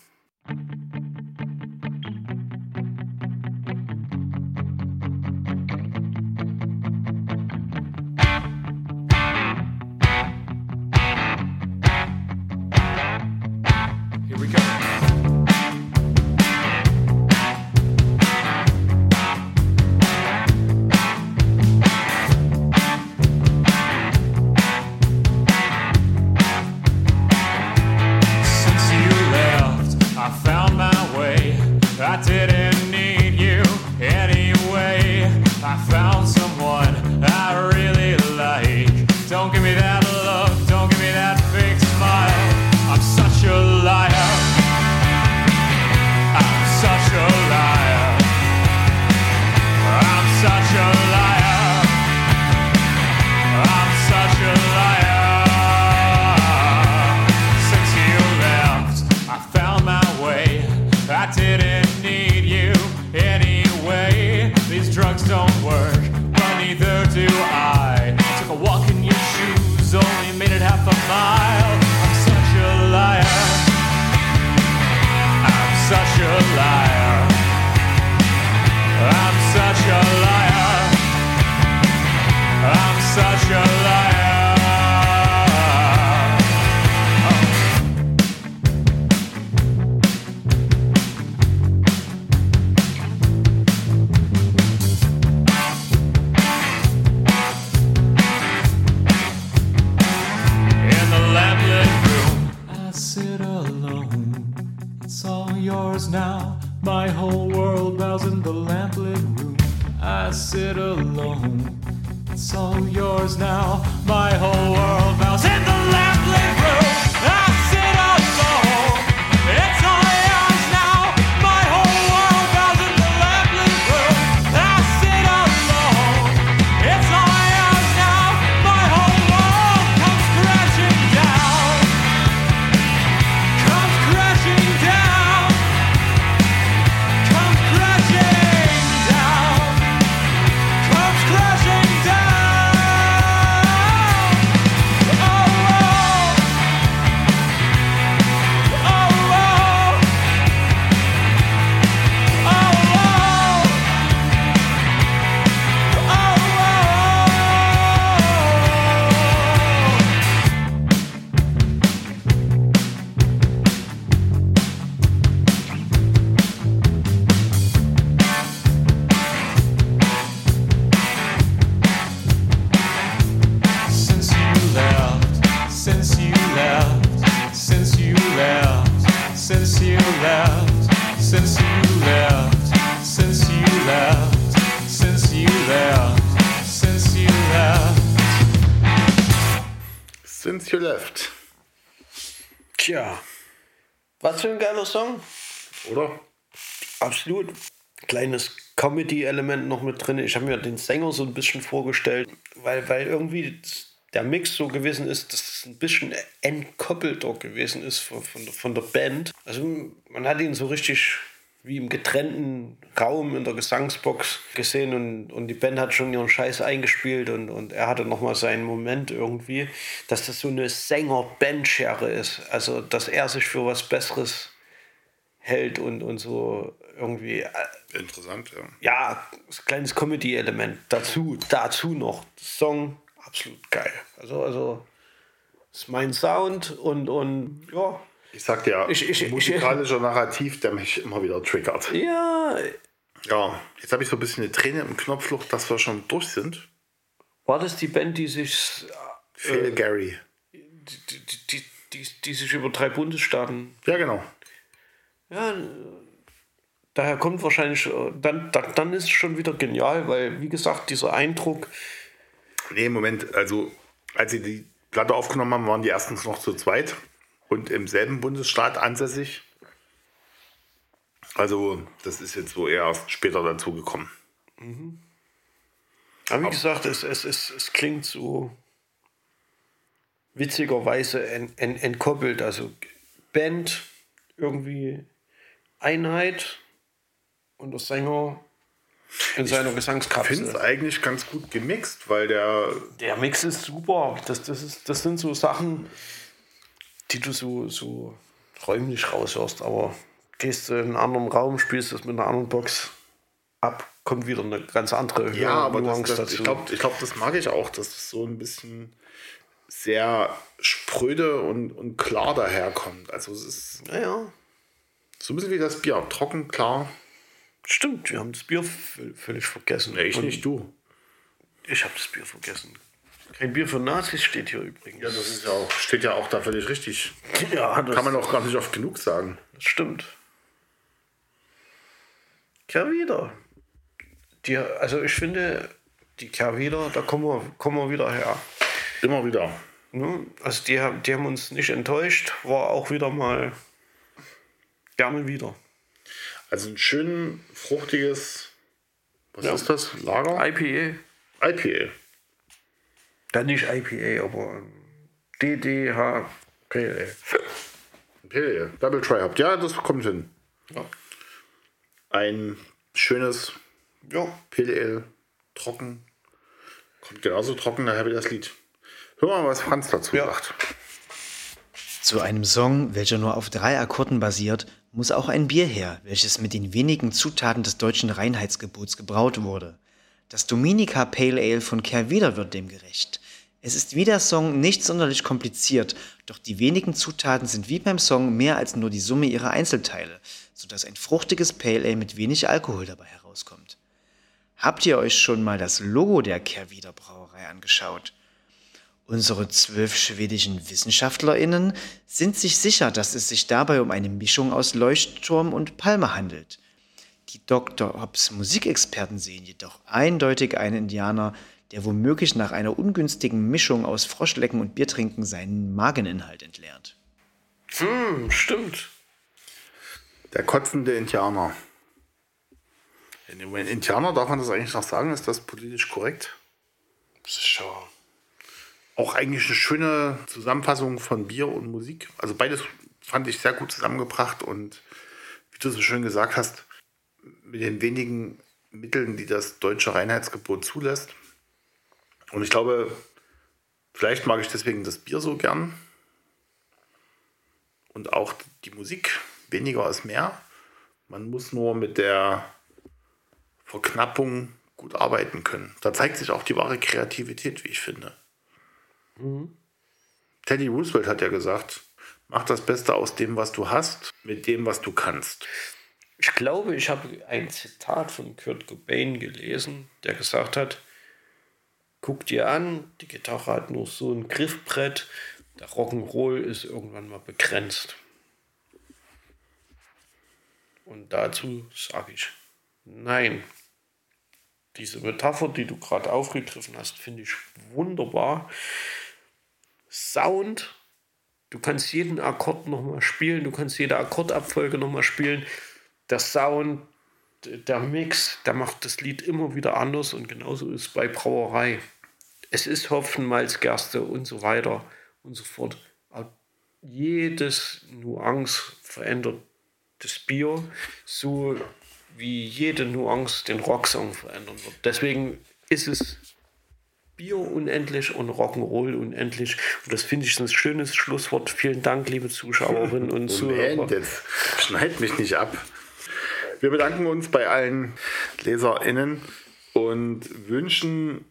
Geiler Song. oder? Absolut. Kleines Comedy-Element noch mit drin. Ich habe mir den Sänger so ein bisschen vorgestellt, weil, weil irgendwie der Mix so gewesen ist, dass es ein bisschen entkoppelter gewesen ist von, von, der, von der Band. Also man hat ihn so richtig wie im getrennten Raum in der Gesangsbox gesehen und, und die Band hat schon ihren Scheiß eingespielt und, und er hatte nochmal seinen Moment irgendwie, dass das so eine Sänger-Band-Schere ist. Also, dass er sich für was Besseres hält und, und so irgendwie, äh, Interessant, ja. ja, kleines Comedy-Element dazu, dazu noch. Song, absolut geil. Also, also, ist mein Sound und, und ja, Ich sag dir, Ich- ich- ich- musikalischer Narrativ, der mich immer wieder triggert. ja, Ja, jetzt habe ich so ein bisschen eine Träne im Knopfloch, dass wir schon durch sind. war das die Band, die sich, Phil Gary. die, die, die, die, die sich über drei Bundesstaaten Ja, genau. Ja, daher kommt wahrscheinlich, äh, dann, dann, dann ist es schon wieder genial, weil, wie gesagt, dieser Eindruck, Nee, Moment, also als sie die Platte aufgenommen haben, waren die erstens noch zu zweit und im selben Bundesstaat ansässig. Also das ist jetzt so eher erst später dazu gekommen. aber wie gesagt, es, es, es, es klingt so witzigerweise ent, ent, entkoppelt. Also Band, irgendwie Einheit und der Sänger in seiner Ich finde es eigentlich ganz gut gemixt, weil der Der Mix ist super. Das, das, ist, das sind so Sachen, die du so, so räumlich raushörst, aber gehst du in einen anderen Raum, spielst das mit einer anderen Box ab, kommt wieder eine ganz andere Ja, aber das, das, ich glaube, ich glaub, das mag ich auch, dass es so ein bisschen sehr spröde und, und klar daherkommt. Also es ist ja, so ein bisschen wie das Bier. Trocken, klar. stimmt. Wir haben das Bier vö- völlig vergessen. Nee, ich Und nicht, du. Ich habe das Bier vergessen. Kein Bier für Nazis steht hier übrigens. Ja, das ist ja auch, steht ja auch da völlig richtig. Ja, das, Kann man auch gar nicht oft genug sagen. das stimmt. Kehrwieder. Die, also ich finde, die Kehrwieder, da kommen wir, kommen wir wieder her. Immer wieder. Ne? Also die, die haben uns nicht enttäuscht, war auch wieder mal gerne wieder. Also ein schön fruchtiges, was Ja. ist das? Lager? IPA. IPA. Dann nicht IPA, aber ähm, DDH. PL. Pale Ale. Double Try Hop. Ja, das kommt hin. Ja. Ein schönes ja. Ale. Trocken. Kommt genauso trocken daher wie das Lied. Hör mal, was Franz dazu Ja. sagt. Zu einem Song, welcher nur auf drei Akkorden basiert, muss auch ein Bier her, welches mit den wenigen Zutaten des deutschen Reinheitsgebots gebraut wurde. Das Dominica Pale Ale von Kerwider wird dem gerecht. Es ist wie der Song nicht sonderlich kompliziert, doch die wenigen Zutaten sind wie beim Song mehr als nur die Summe ihrer Einzelteile, sodass ein fruchtiges Pale Ale mit wenig Alkohol dabei herauskommt. Habt ihr euch schon mal das Logo der Kerwider Brauerei angeschaut? Unsere zwölf schwedischen WissenschaftlerInnen sind sich sicher, dass es sich dabei um eine Mischung aus Leuchtturm und Palme handelt. Die Dr. Hobbs Musikexperten sehen jedoch eindeutig einen Indianer, der womöglich nach einer ungünstigen Mischung aus Froschlecken und Biertrinken seinen Mageninhalt entleert. Hm, stimmt. Der kotzende Indianer. Indianer, darf man das eigentlich noch sagen? Ist das politisch korrekt? Sicher. Auch eigentlich eine schöne Zusammenfassung von Bier und Musik. Also beides fand ich sehr gut zusammengebracht und wie du so schön gesagt hast, mit den wenigen Mitteln, die das deutsche Reinheitsgebot zulässt. Und ich glaube, vielleicht mag ich deswegen das Bier so gern und auch die Musik. Weniger ist mehr. Man muss nur mit der Verknappung gut arbeiten können. Da zeigt sich auch die wahre Kreativität, wie ich finde. Teddy Roosevelt hat ja gesagt, mach das Beste aus dem, was du hast, mit dem, was du kannst. Ich glaube, ich habe ein Zitat von Kurt Cobain gelesen, der gesagt hat, guck dir an, die Gitarre hat nur so ein Griffbrett, der Rock'n'Roll ist irgendwann mal begrenzt. Und dazu sage ich, nein. Diese Metapher, die du gerade aufgegriffen hast, finde ich wunderbar. Sound. Du kannst jeden Akkord nochmal spielen, du kannst jede Akkordabfolge nochmal spielen. Der Sound, der Mix, der macht das Lied immer wieder anders und genauso ist es bei Brauerei. Es ist Hopfen, Malz, Gerste und so weiter und so fort. Aber jedes Nuance verändert das Bier, so wie jede Nuance den Rocksong verändern wird. Deswegen ist es Bier unendlich und Rock'n'Roll unendlich. Und das finde ich ein schönes Schlusswort. Vielen Dank, liebe Zuschauerinnen und Zuhörer. Moment, jetzt schneid mich nicht ab. Wir bedanken uns bei allen LeserInnen und wünschen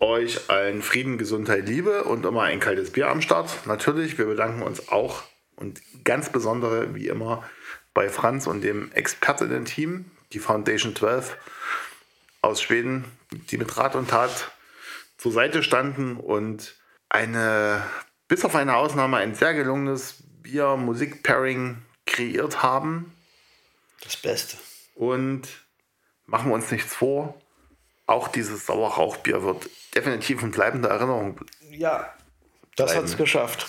euch allen Frieden, Gesundheit, Liebe und immer ein kaltes Bier am Start. Natürlich, wir bedanken uns auch und ganz besondere, wie immer, bei Franz und dem Expertinnen-Team, die Foundation 12 aus Schweden, die mit Rat und Tat zur Seite standen und eine, bis auf eine Ausnahme, ein sehr gelungenes Bier-Musik-Pairing kreiert haben. Das Beste. Und machen wir uns nichts vor, auch dieses Sauerrauchbier wird definitiv in bleibender Erinnerung. Ja, das hat es geschafft.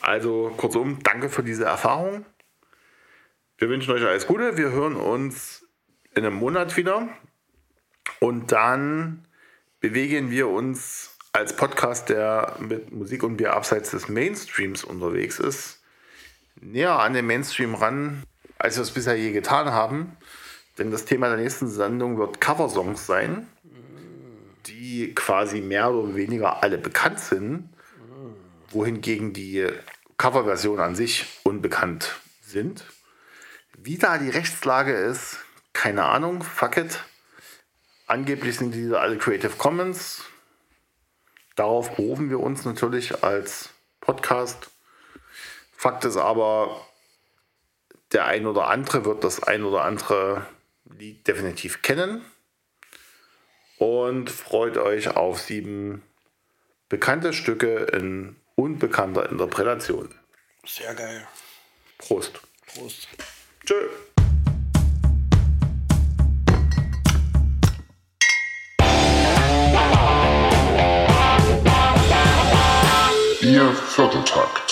Also kurzum, danke für diese Erfahrung. Wir wünschen euch alles Gute. Wir hören uns in einem Monat wieder. Und dann bewegen wir uns als Podcast, der mit Musik und Bier abseits des Mainstreams unterwegs ist, näher an den Mainstream ran, als wir es bisher je getan haben. Denn das Thema der nächsten Sendung wird Coversongs sein, die quasi mehr oder weniger alle bekannt sind, wohingegen die Coverversionen an sich unbekannt sind. Wie da die Rechtslage ist, keine Ahnung, fuck it. Angeblich sind diese alle Creative Commons. Darauf berufen wir uns natürlich als Podcast. Fakt ist aber, der ein oder andere wird das ein oder andere Lied definitiv kennen. Und freut euch auf sieben bekannte Stücke in unbekannter Interpretation. Sehr geil. Prost. Prost. Tschö. Ihr Vierteltakt.